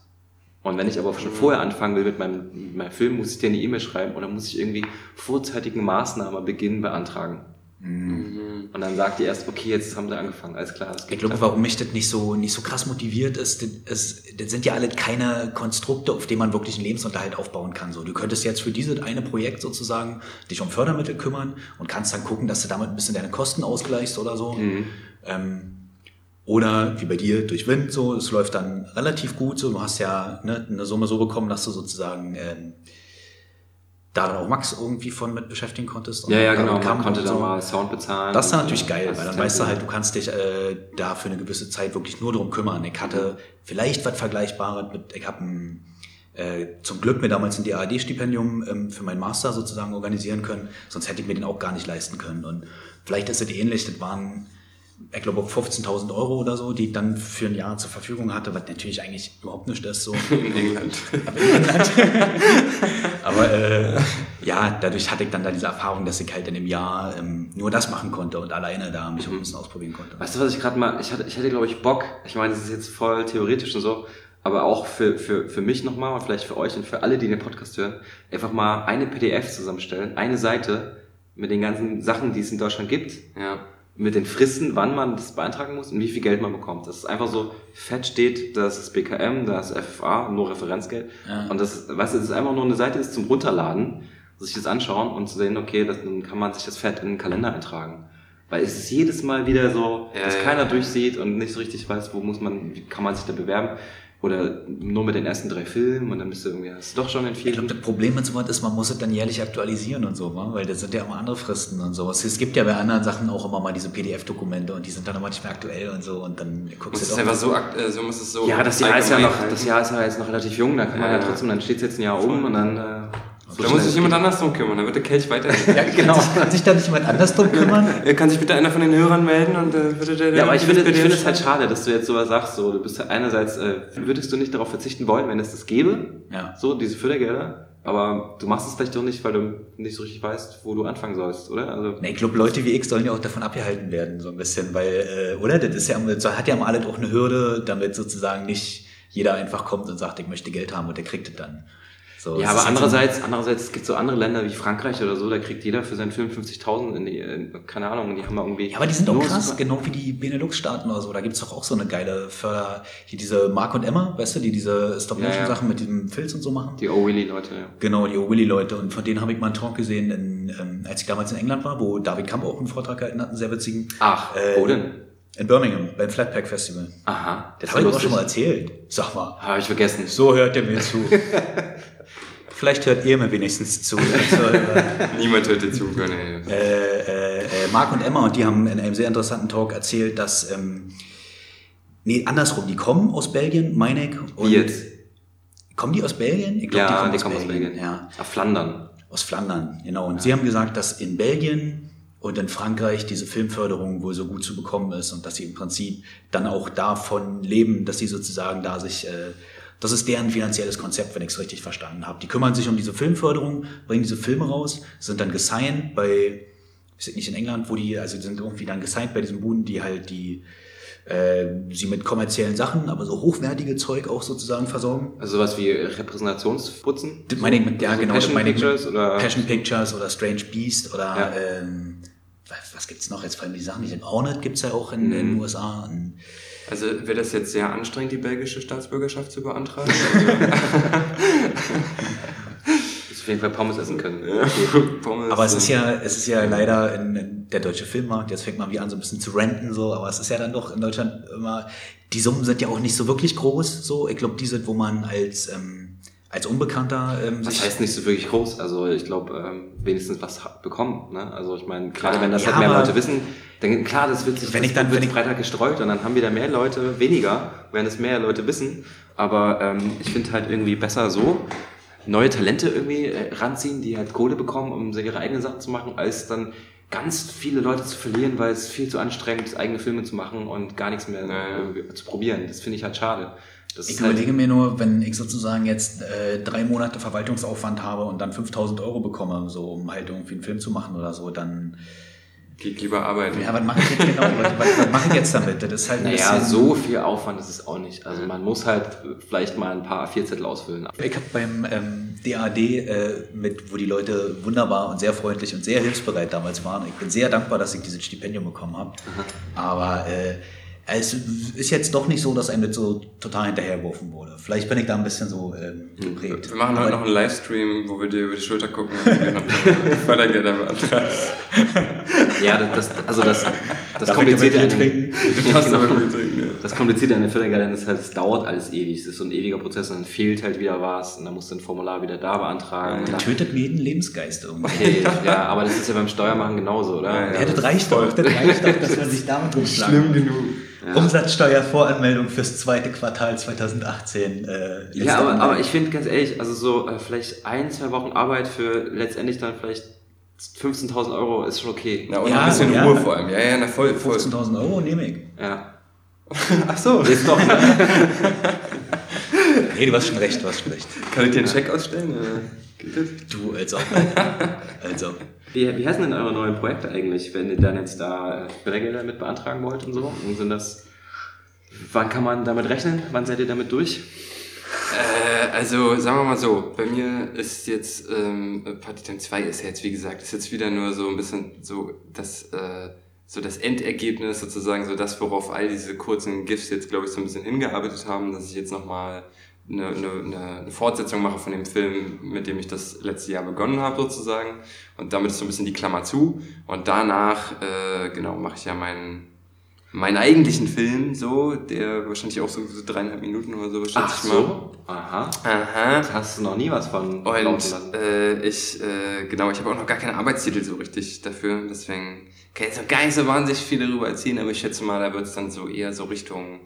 S2: Und wenn ich aber schon vorher anfangen will mit meinem, mit meinem Film, muss ich dir eine E-Mail schreiben oder muss ich irgendwie vorzeitigen Maßnahmenbeginn beantragen.
S3: Mhm.
S2: Und dann sagt die erst, okay, jetzt haben sie angefangen, alles klar. das
S1: Ich glaube, warum mich das nicht so, nicht so krass motiviert ist, das, ist, das sind ja alle keine Konstrukte, auf denen man wirklich einen Lebensunterhalt aufbauen kann. So, du könntest jetzt für dieses eine Projekt sozusagen dich um Fördermittel kümmern und kannst dann gucken, dass du damit ein bisschen deine Kosten ausgleichst oder so. Ähm, oder wie bei dir durch Wind, so, es läuft dann relativ gut, so, du hast ja ne, eine Summe so bekommen, dass du sozusagen ähm, da dann auch Max irgendwie von mit beschäftigen konntest. Und
S2: Ja, ja, genau.
S1: kam
S2: Man konnte
S1: so.
S2: mal Sound bezahlen.
S1: Das ist dann natürlich geil, weil dann weißt du halt, du kannst dich äh, da für eine gewisse Zeit wirklich nur drum kümmern. Ich hatte vielleicht was Vergleichbares mit, ich habe äh, zum Glück mir damals ein DAAD-Stipendium ähm, für meinen Master sozusagen organisieren können, sonst hätte ich mir den auch gar nicht leisten können. Und vielleicht ist es ähnlich, das waren, ich glaube, 15.000 Euro oder so, die ich dann für ein Jahr zur Verfügung hatte, was natürlich eigentlich überhaupt nicht ist so. *laughs*
S3: In England. *laughs*
S1: Aber äh, ja, dadurch hatte ich dann da diese Erfahrung, dass ich halt in dem Jahr ähm, nur das machen konnte und alleine da mich auch ein bisschen ausprobieren konnte.
S2: Weißt du, was ich gerade mal, ich hatte, ich hätte, glaube ich, Bock, ich meine, das ist jetzt voll theoretisch und so, aber auch für, für, für mich nochmal und vielleicht für euch und für alle, die den Podcast hören, einfach mal eine PDF zusammenstellen, eine Seite mit den ganzen Sachen, die es in Deutschland gibt,
S3: Ja.
S2: Mit den Fristen, wann man das beantragen muss und wie viel Geld man bekommt. Das ist einfach so, fett steht, das ist BKM, das ist FFA, nur Referenzgeld.
S1: Ja.
S2: Und das, weißt du, das ist einfach nur eine Seite, ist zum Runterladen, sich das anschauen und zu sehen, okay, das, dann kann man sich das fett in den Kalender eintragen. Weil es ist jedes Mal wieder so,
S3: Ja,
S2: dass
S3: ja,
S2: keiner durchsieht und nicht so richtig weiß, wo muss man, wie kann man sich da bewerben. Oder nur mit den ersten drei Filmen und dann bist du irgendwie, hast du doch schon in
S1: Ich
S2: vielen.
S1: glaube, das Problem mit sowas ist, man muss es dann jährlich aktualisieren und so, wa? weil das sind ja immer andere Fristen und sowas. Es gibt ja bei anderen Sachen auch immer mal diese PDF-Dokumente und die sind dann immer nicht mehr aktuell und so und dann guckst
S3: es
S1: du
S3: einfach
S1: doch.
S3: so, äh, so muss es so.
S2: Ja, das Jahr ist ja noch, das. Jahr ist ja jetzt noch relativ jung, da kann man
S3: Ja,
S2: ja,
S3: ja.
S2: trotzdem, dann steht es jetzt ein Jahr um und dann, äh, so
S3: Da muss sich jemand anders drum kümmern, dann wird der Kelch weiter. *laughs*
S1: Ja, genau. Kann sich da nicht jemand anders drum kümmern?
S3: Kann sich bitte einer von den Hörern melden und äh, würde der.
S2: Ja, aber ich finde, ich finde es halt schade, dass du jetzt sowas sagst. So, du bist halt einerseits, äh, würdest du nicht darauf verzichten wollen, wenn es das gäbe,
S1: Ja.
S2: so diese Fördergelder, aber du machst es vielleicht doch nicht, weil du nicht so richtig weißt, wo du anfangen sollst, oder? Also
S1: Nee, ich glaube, Leute wie ich sollen ja auch davon abgehalten werden, so ein bisschen, weil, äh, oder? Das ist ja, das hat ja mal alles auch eine Hürde, damit sozusagen nicht jeder einfach kommt und sagt, ich möchte Geld haben und der kriegt es dann. So,
S2: Ja, aber andererseits, andererseits gibt es so andere Länder wie Frankreich oder so, da kriegt jeder für seinen Film 50.000 in die, in, keine Ahnung, die haben wir irgendwie.
S1: Ja, aber die sind auch
S2: nur
S1: krass,
S2: super-
S1: genau wie die Benelux-Staaten oder so. Da gibt's doch auch so eine geile Förder, hier diese Mark und Emma, weißt du, die diese Stop-Motion-Sachen mit diesem Filz und so machen.
S2: Die O-Willy-Leute, ja.
S1: Genau, die Willy-Leute. Und von denen habe ich mal einen Talk gesehen, in, ähm, als ich damals in England war, wo David Kamp auch einen Vortrag gehalten hat, einen sehr witzigen.
S2: Ach,
S1: Äh,
S2: wo denn?
S1: In Birmingham, beim Flatpack Festival.
S2: Aha,
S1: Das habe ich auch schon mal erzählt. Sag mal.
S2: Habe ich vergessen.
S1: So hört er mir zu. *laughs* Vielleicht hört ihr mir wenigstens zu. als Hörer.
S3: Niemand hört dir zu, nee.
S1: äh, äh, äh, Mark und Emma, und die haben in einem sehr interessanten Talk erzählt, dass, ähm, nee, andersrum, die kommen aus Belgien, meine ich. und-
S2: Wie jetzt?
S1: Kommen die aus Belgien? Ich glaub,
S2: Ja, die kommen aus Belgien.
S1: Ja,
S2: Auf Flandern.
S1: aus Flandern, genau. Und sie haben gesagt, dass in Belgien und in Frankreich diese Filmförderung wohl so gut zu bekommen ist und dass sie im Prinzip dann auch davon leben, dass sie sozusagen da sich, äh, das ist deren finanzielles Konzept, wenn ich es richtig verstanden habe. Die kümmern sich um diese Filmförderung, bringen diese Filme raus, sind dann gesigned bei, ich weiß nicht in England, wo die, also die sind irgendwie dann gesigned bei diesen Buden, die halt die, äh, sie mit kommerziellen Sachen, aber so hochwertige Zeug auch sozusagen versorgen.
S2: Also sowas wie Repräsentationsputzen?
S1: Das meine ich mit, ja,
S2: Also
S1: genau.
S2: Passion
S1: meine ich
S2: Pictures oder-
S1: Passion Pictures oder Strange Beast oder
S2: Ja.
S1: ähm, was, was gibt's noch? Jetzt fallen mir die Sachen nicht. in. Ornette gibt's ja auch in,
S2: Mhm.
S1: den USA. Und,
S3: Also wäre das jetzt sehr anstrengend, die belgische Staatsbürgerschaft zu beantragen? *laughs*
S2: Dass auf jeden Fall Pommes essen können.
S3: Pommes,
S1: aber es ist ja, es ist ja leider in, in der deutsche Filmmarkt, jetzt fängt man wie an, so ein bisschen zu renten, so, aber es ist ja dann doch in Deutschland immer, die Summen sind ja auch nicht so wirklich groß, so. Ich glaube, die sind, wo man als, ähm, als Unbekannter ähm,
S2: Das heißt nicht so wirklich groß. Also ich glaube, ähm, wenigstens was bekommen. Ne? Also ich meine, gerade wenn das
S1: Ja,
S2: halt mehr Leute wissen, dann klar, das wird sich
S1: Wenn
S2: das
S1: ich dann-
S2: wird
S1: wenn ich-
S2: Freitag gestreut und dann haben wieder mehr Leute weniger, wenn es mehr Leute wissen. Aber ähm, ich finde halt irgendwie besser so neue Talente irgendwie äh, ranziehen, die halt Kohle bekommen, um ihre eigenen Sachen zu machen, als dann ganz viele Leute zu verlieren, weil es viel zu anstrengend ist, eigene Filme zu machen und gar nichts mehr
S3: Ja, ja.
S2: irgendwie zu probieren. Das finde ich halt schade. Das
S1: Ich
S2: ist halt,
S1: überlege mir nur, wenn ich sozusagen jetzt äh, drei Monate Verwaltungsaufwand habe und dann 5000 Euro bekomme, so um halt irgendwie einen Film zu machen oder so, dann,
S3: Geht lieber arbeiten.
S1: ja, was mache ich jetzt genau? was, was, was mache ich jetzt damit? Das ist halt ein
S2: Naja, so viel Aufwand ist es auch nicht. Also man muss halt vielleicht mal ein paar A4-Zettel ausfüllen.
S1: Ich habe beim ähm, DAD, äh, mit, wo die Leute wunderbar und sehr freundlich und sehr hilfsbereit damals waren. Ich bin sehr dankbar, dass ich dieses Stipendium bekommen habe. Aber äh, es ist jetzt doch nicht so, dass einem das so total hinterhergeworfen wurde. Vielleicht bin ich da ein bisschen so ähm, geprägt.
S3: Wir machen heute
S1: Aber-
S3: noch einen Livestream, wo wir dir über die Schulter gucken und wir haben *laughs* Fördergelder beantragt.
S2: Ja, das, das, also das, das Komplizierte an
S3: Hast *laughs*
S2: genau. Das Komplizierte an den Fördergeldern ist halt, es dauert alles ewig. Es ist so ein ewiger Prozess und dann fehlt halt wieder was und dann musst du ein Formular wieder da beantragen. Dann,
S1: tötet mir jeden Lebensgeist irgendwie.
S2: okay, ja, aber das ist ja beim Steuermachen genauso, oder?
S3: Ja, ja.
S1: Ja, das reicht doch, das reicht doch, dass man sich damit rumschlagen.
S3: Schlimm genug.
S1: Umsatzsteuervoranmeldung fürs zweite Quartal 2018. Äh,
S2: Ja, aber, aber ich finde ganz ehrlich, also so äh, vielleicht ein, zwei Wochen Arbeit für letztendlich dann vielleicht 15.000 Euro ist schon okay.
S3: Ja, und
S1: Ja,
S3: ein bisschen
S1: ja.
S3: Ruhe vor allem. Ja, ja, na voll, voll.
S1: 15.000 Euro nehme ich.
S2: Ja. *laughs*
S3: Ach so.
S2: Jetzt doch, *laughs* ne?
S1: Nee, du hast schon recht, du hast schon recht.
S3: Kann ich dir einen Check ausstellen? Geht das?
S1: Du, als ob. *laughs* also.
S2: Wie, wie heißen denn eure neuen Projekte eigentlich, wenn ihr dann jetzt da äh, Fördergelder mit beantragen wollt und so? Und sind das, wann kann man damit rechnen? Wann seid ihr damit durch?
S3: Äh, also sagen wir mal so, bei mir ist jetzt ähm, Partitum 2 ist jetzt wie gesagt, ist jetzt wieder nur so ein bisschen so das äh, so das Endergebnis sozusagen, so das, worauf all diese kurzen GIFs jetzt glaube ich so ein bisschen hingearbeitet haben, dass ich jetzt nochmal eine, eine, eine eine Fortsetzung mache von dem Film, mit dem ich das letzte Jahr begonnen habe sozusagen und damit ist so ein bisschen die Klammer zu und danach äh, genau mache ich ja meinen meinen eigentlichen Film so, der wahrscheinlich auch so, so dreieinhalb Minuten oder so schätze ich mal.
S2: Aha.
S3: Aha.
S2: Da hast du noch nie was von
S3: Und äh, ich, äh, genau, ich habe auch noch gar keinen Arbeitstitel so richtig dafür. Deswegen kann ich jetzt noch gar nicht so wahnsinnig viel darüber erzählen, aber ich schätze mal, da wird es dann so eher so Richtung,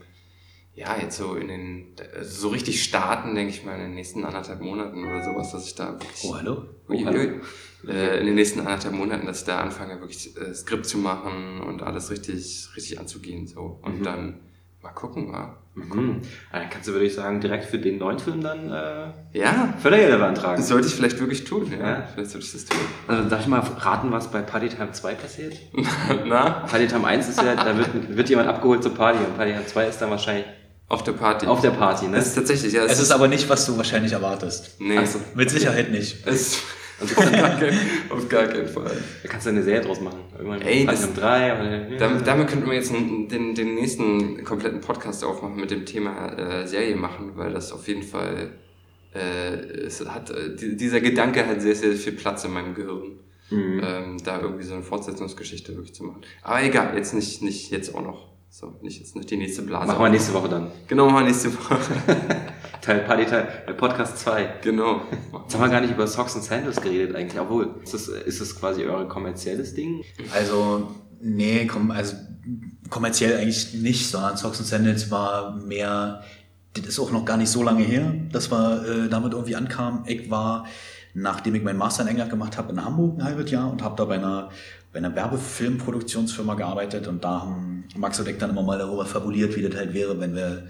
S3: ja, jetzt so in den, also so richtig starten, denke ich mal, in den nächsten anderthalb Monaten oder sowas, dass ich da wirklich,
S1: Oh, hallo?
S2: Oh, hallo.
S3: Äh, in den nächsten anderthalb Monaten, dass ich da anfange, wirklich äh, Skript zu machen und alles richtig, richtig anzugehen, so. Und
S2: Mhm.
S3: dann mal gucken, wa?
S2: Mhm. Dann kannst du, würde ich sagen, direkt für den neuen Film dann äh,
S3: Ja,
S2: Fördergelder beantragen.
S3: das sollte ich vielleicht wirklich tun, ja.
S2: Ja.
S3: Vielleicht sollte ich das tun.
S2: Also, darf ich mal raten, was bei Party Time 2 passiert? *laughs*
S3: Na?
S2: Party Time 1 ist ja, da wird, wird jemand abgeholt zur Party und Party Time 2 ist dann wahrscheinlich
S3: Auf der Party.
S2: Auf der Party, ne?
S3: Das ist tatsächlich, ja.
S1: Es ist aber nicht, was du wahrscheinlich erwartest.
S3: nee.
S2: Ach so.
S1: Mit Sicherheit nicht. *laughs*
S3: Es, auf, gar keinen, auf gar keinen Fall.
S2: Da kannst du eine Serie draus machen. Irgendwann
S3: Ey, das-
S2: um drei. Oder,
S3: Damit, damit könnten wir jetzt den, den nächsten kompletten Podcast aufmachen mit dem Thema äh, Serie machen, weil das auf jeden Fall, äh, es hat, äh, die, dieser Gedanke hat sehr, sehr viel Platz in meinem Gehirn,
S2: Mhm.
S3: ähm, da irgendwie so eine Fortsetzungsgeschichte wirklich zu machen. Aber egal, jetzt nicht, nicht jetzt auch noch. So, nicht jetzt nicht die nächste Blase.
S2: Machen wir nächste Woche dann.
S3: Genau, machen wir nächste Woche. *laughs*
S2: Teil Party Teil, Podcast 2.
S3: genau.
S2: Jetzt haben wir gar nicht über Socks und Sandals geredet eigentlich. Obwohl, ist das, ist das quasi euer kommerzielles Ding?
S1: Also, nee, komm, also kommerziell eigentlich nicht, sondern Socks and Sandals war mehr, das ist auch noch gar nicht so lange her, dass wir äh, damit irgendwie ankamen. Ich war, nachdem ich meinen Master in England gemacht habe, in Hamburg ein halbes Jahr und habe da bei einer, bei einer Werbefilmproduktionsfirma gearbeitet und da haben Max und ich dann immer mal darüber fabuliert, wie das halt wäre, wenn wir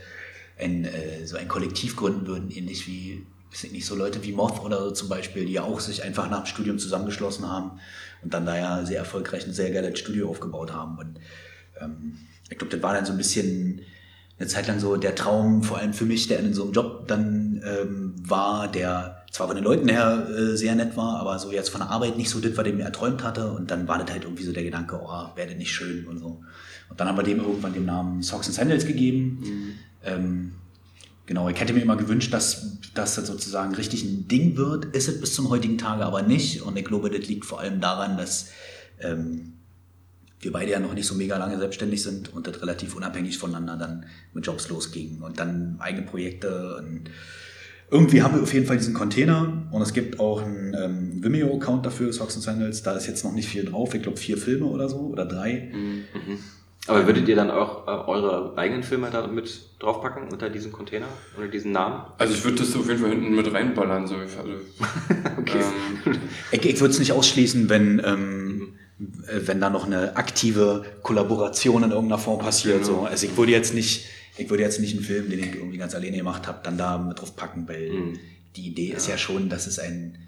S1: ein, äh, so ein Kollektiv gründen würden, ähnlich wie, ich nicht, so Leute wie Moth oder so zum Beispiel, die ja auch sich einfach nach dem Studium zusammengeschlossen haben und dann da ja sehr erfolgreich ein sehr geiles Studio aufgebaut haben. Und ähm, ich glaube, das war dann so ein bisschen eine Zeit lang so der Traum, vor allem für mich, der in so einem Job dann ähm, war, der zwar von den Leuten her äh, sehr nett war, aber so jetzt von der Arbeit nicht so das den ich mir erträumt hatte. Und dann war das halt irgendwie so der Gedanke, oh, wäre das nicht schön und so. Und dann haben wir dem irgendwann den Namen Socks and Sandals gegeben. Ähm, genau, ich hätte mir immer gewünscht, dass, dass das sozusagen richtig ein Ding wird. Ist es bis zum heutigen Tage aber nicht. Und ich glaube, das liegt vor allem daran, dass ähm, wir beide ja noch nicht so mega lange selbstständig sind und das relativ unabhängig voneinander dann mit Jobs losging und dann eigene Projekte und irgendwie haben wir auf jeden Fall diesen Container und es gibt auch einen ähm, Vimeo-Account dafür, Socks and Sandals. Da ist jetzt noch nicht viel drauf. Ich glaube vier Filme oder so oder drei.
S2: Aber würdet ihr dann auch äh, eure eigenen Filme da mit draufpacken unter diesem Container, unter diesem Namen?
S3: Also ich würde das auf jeden Fall hinten mit reinballern. So. Also, *laughs*
S2: Okay.
S3: ähm,
S1: Ich, ich würde es nicht ausschließen, wenn, ähm, äh, wenn da noch eine aktive Kollaboration in irgendeiner Form passiert.
S3: Genau.
S1: So. Also ich würde jetzt nicht, ich würde jetzt nicht einen Film, den ich irgendwie ganz alleine gemacht habe, dann da mit drauf packen, weil
S2: Mhm.
S1: die Idee ist ja schon, dass es ein,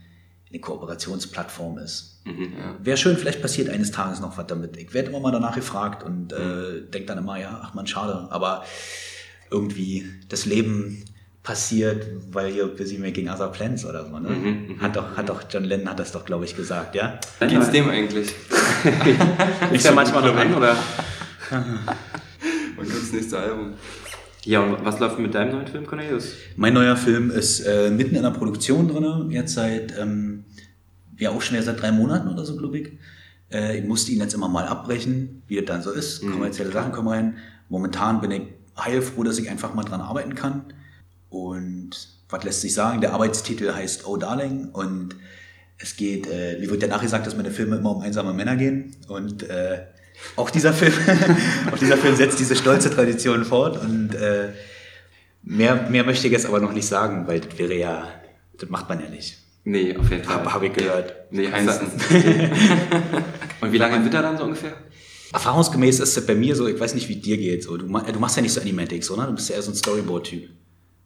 S1: eine Kooperationsplattform ist.
S2: Mhm.
S1: Wäre schön, vielleicht passiert eines Tages noch was damit. Ich werde immer mal danach gefragt und
S2: Mhm.
S1: äh, denke dann immer, ja, ach man, schade. Aber irgendwie das Leben passiert, weil you're busy making other plans oder so. Ne?
S2: Mhm,
S1: Hat, doch, hat doch John Lennon hat das doch, glaube ich, gesagt, ja?
S3: wie geht's dem eigentlich? *laughs*
S2: Ist ja manchmal noch an, oder?
S3: Wann kommt das nächste Album?
S2: Ja, und was läuft mit deinem neuen Film, Cornelius?
S1: Mein neuer Film ist äh, mitten in der Produktion drin, jetzt seit, ähm, ja auch schon seit drei Monaten oder so, glaube ich. Äh, ich musste ihn jetzt immer mal abbrechen, wie das dann so ist. Kommerzielle Sachen kommen rein. Momentan bin ich heilfroh, dass ich einfach mal dran arbeiten kann. Und was lässt sich sagen? Der Arbeitstitel heißt Oh Darling und es geht, äh, mir wird ja nachgesagt, dass meine Filme immer um einsame Männer gehen. Und äh, auch dieser Film, *laughs* auch dieser Film setzt diese stolze Tradition fort. Und äh, mehr, mehr möchte ich jetzt aber noch nicht sagen, weil das wäre ja, das macht man ja nicht.
S2: Nee, auf jeden Fall.
S1: Habe hab ich gehört.
S2: Nee,
S3: Keins. *laughs*
S2: Und wie lange wird er dann so ungefähr?
S1: Erfahrungsgemäß ist es bei mir so, ich weiß nicht, wie dir geht. So, du, du machst ja nicht so Animatics, oder? Du bist ja eher so ein Storyboard-Typ.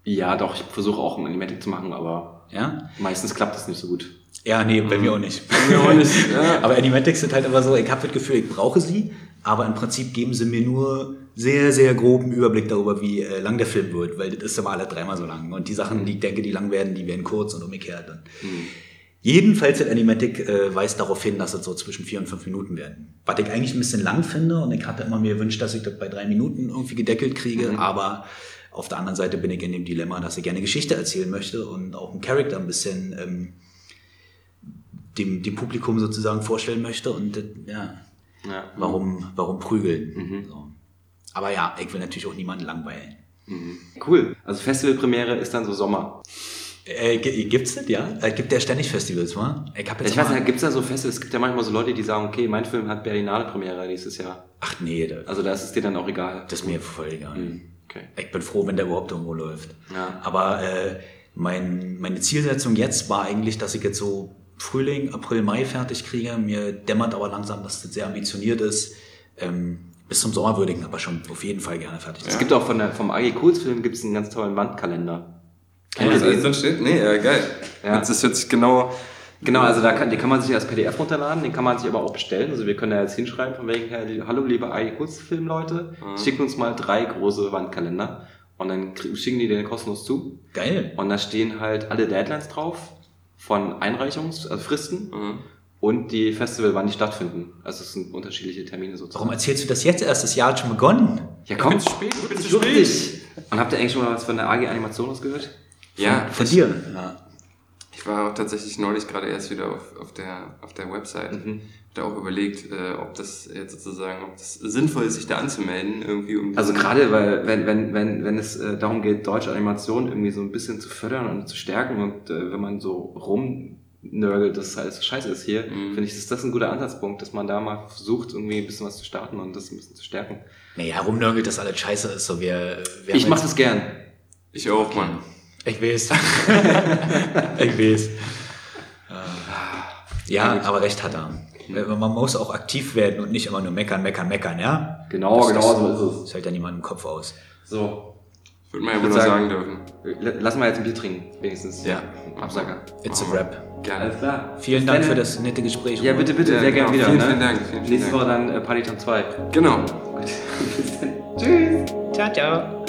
S2: Ja, doch, ich versuche auch ein Animatic zu machen, aber
S1: Ja?
S2: meistens klappt das nicht so gut.
S1: Ja, nee, bei mir auch nicht.
S3: mir auch nicht, *laughs* ja.
S1: Aber Animatics sind halt immer so, ich habe das Gefühl, ich brauche sie, aber im Prinzip geben sie mir nur sehr, sehr groben Überblick darüber, wie äh, lang der Film wird, weil das ist immer alle dreimal so lang. Und die Sachen, die ich denke, die lang werden, die werden kurz und umgekehrt. Und Jedenfalls hat Animatic äh, weist darauf hin, dass es so zwischen vier und fünf Minuten werden. Was ich eigentlich ein bisschen lang finde und ich hatte immer mir gewünscht, dass ich das bei drei Minuten irgendwie gedeckelt kriege, aber auf der anderen Seite bin ich in dem Dilemma, dass ich gerne Geschichte erzählen möchte und auch einen Charakter ein bisschen ähm, dem, dem Publikum sozusagen vorstellen möchte und äh, ja,
S2: Ja.
S1: warum, warum prügeln. So. Aber ja, ich will natürlich auch niemanden langweilen.
S2: Cool. Also Festivalpremiere ist dann so Sommer.
S1: Äh, gibt's das, ja? Äh, gibt ja ständig Festivals, wa? Ich hab jetzt
S2: Ich weiß nicht, gibt es da so Festivals? Es gibt ja manchmal so Leute, die sagen, okay, mein Film hat Berlinale Premiere nächstes Jahr.
S1: Ach nee, das,
S2: Also da ist es dir dann auch egal.
S1: das ist mir voll egal.
S2: Okay.
S1: Ich bin froh, wenn der überhaupt irgendwo läuft.
S2: Ja.
S1: Aber äh, mein, meine Zielsetzung jetzt war eigentlich, dass ich jetzt so Frühling, April, Mai fertig kriege. Mir dämmert aber langsam, dass das sehr ambitioniert ist. Ähm, bis zum Sommer würde ich ihn aber schon auf jeden Fall gerne fertig
S2: Es gibt auch von der, vom AG Kurz Film gibt's einen ganz tollen Wandkalender.
S3: Kennt ihr das alles drin steht? Nee, ja, geil.
S2: Ja.
S3: Das ist jetzt genau.
S2: Genau, also da kann, den kann man sich als PDF runterladen, den kann man sich aber auch bestellen. Also wir können da jetzt hinschreiben, von wegen her, hallo liebe AG Kurzfilm-Leute, schickt uns mal drei große Wandkalender Und dann schicken die den kostenlos zu.
S1: Geil.
S2: Und da stehen halt alle Deadlines drauf von Einreichungsfristen also Fristen
S3: Mhm.
S2: und die Festival, wann die stattfinden. Also es sind unterschiedliche Termine sozusagen.
S1: Warum erzählst du das jetzt erst? Das Jahr hat schon begonnen.
S2: Ja, komm.
S3: bin zu spät, ich bin zu spät.
S2: dich. Und habt ihr eigentlich schon mal was von der AG Animation ausgehört?
S3: Ja,
S1: Von
S3: ich,
S1: dir. Ja.
S3: ich war auch tatsächlich neulich gerade erst wieder auf, auf, der, auf der Website.
S2: Mhm.
S3: Hab da auch überlegt, äh, ob das jetzt sozusagen, ob das sinnvoll ist, sich da anzumelden, irgendwie um
S2: Also gerade, weil wenn, wenn, wenn, wenn es äh, darum geht, deutsche Animation irgendwie so ein bisschen zu fördern und zu stärken und äh, wenn man so rumnörgelt, dass es alles scheiße ist hier,
S3: Mhm.
S2: finde ich, ist das ein guter Ansatzpunkt, dass man da mal versucht, irgendwie ein bisschen was zu starten und das ein bisschen zu stärken.
S1: Naja, rumnörgelt, dass alles scheiße ist. So, wir, wir
S2: Ich mache das gern.
S3: Ich auch, Mann.
S1: Ich weiß. *laughs* ich weiß. Ja, aber recht hat er. Man muss auch aktiv werden und nicht immer nur meckern, meckern, meckern, ja?
S2: Genau,
S1: Das-
S2: genau
S1: das-
S2: so ist
S1: Das hält ja niemand im Kopf aus.
S2: es. So,
S3: Würde man ja wohl
S2: sagen-
S3: sagen dürfen.
S2: lassen wir jetzt ein Bier trinken, wenigstens.
S1: Ja.
S2: Absacker.
S1: It's a
S3: Machen wir.
S1: rap.
S3: Gerne.
S2: Alles klar.
S1: Vielen Dank
S2: Dann-
S1: für das nette Gespräch.
S2: Ja, bitte, bitte,
S3: Ja,
S2: sehr
S3: genau.
S2: gern wieder.
S3: Vielen,
S2: ne?
S3: vielen Dank, vielen, vielen
S2: Nächste
S3: Dank.
S2: Woche dann äh, Party Time 2.
S3: Genau. *laughs*
S2: Tschüss.
S1: Ciao, ciao.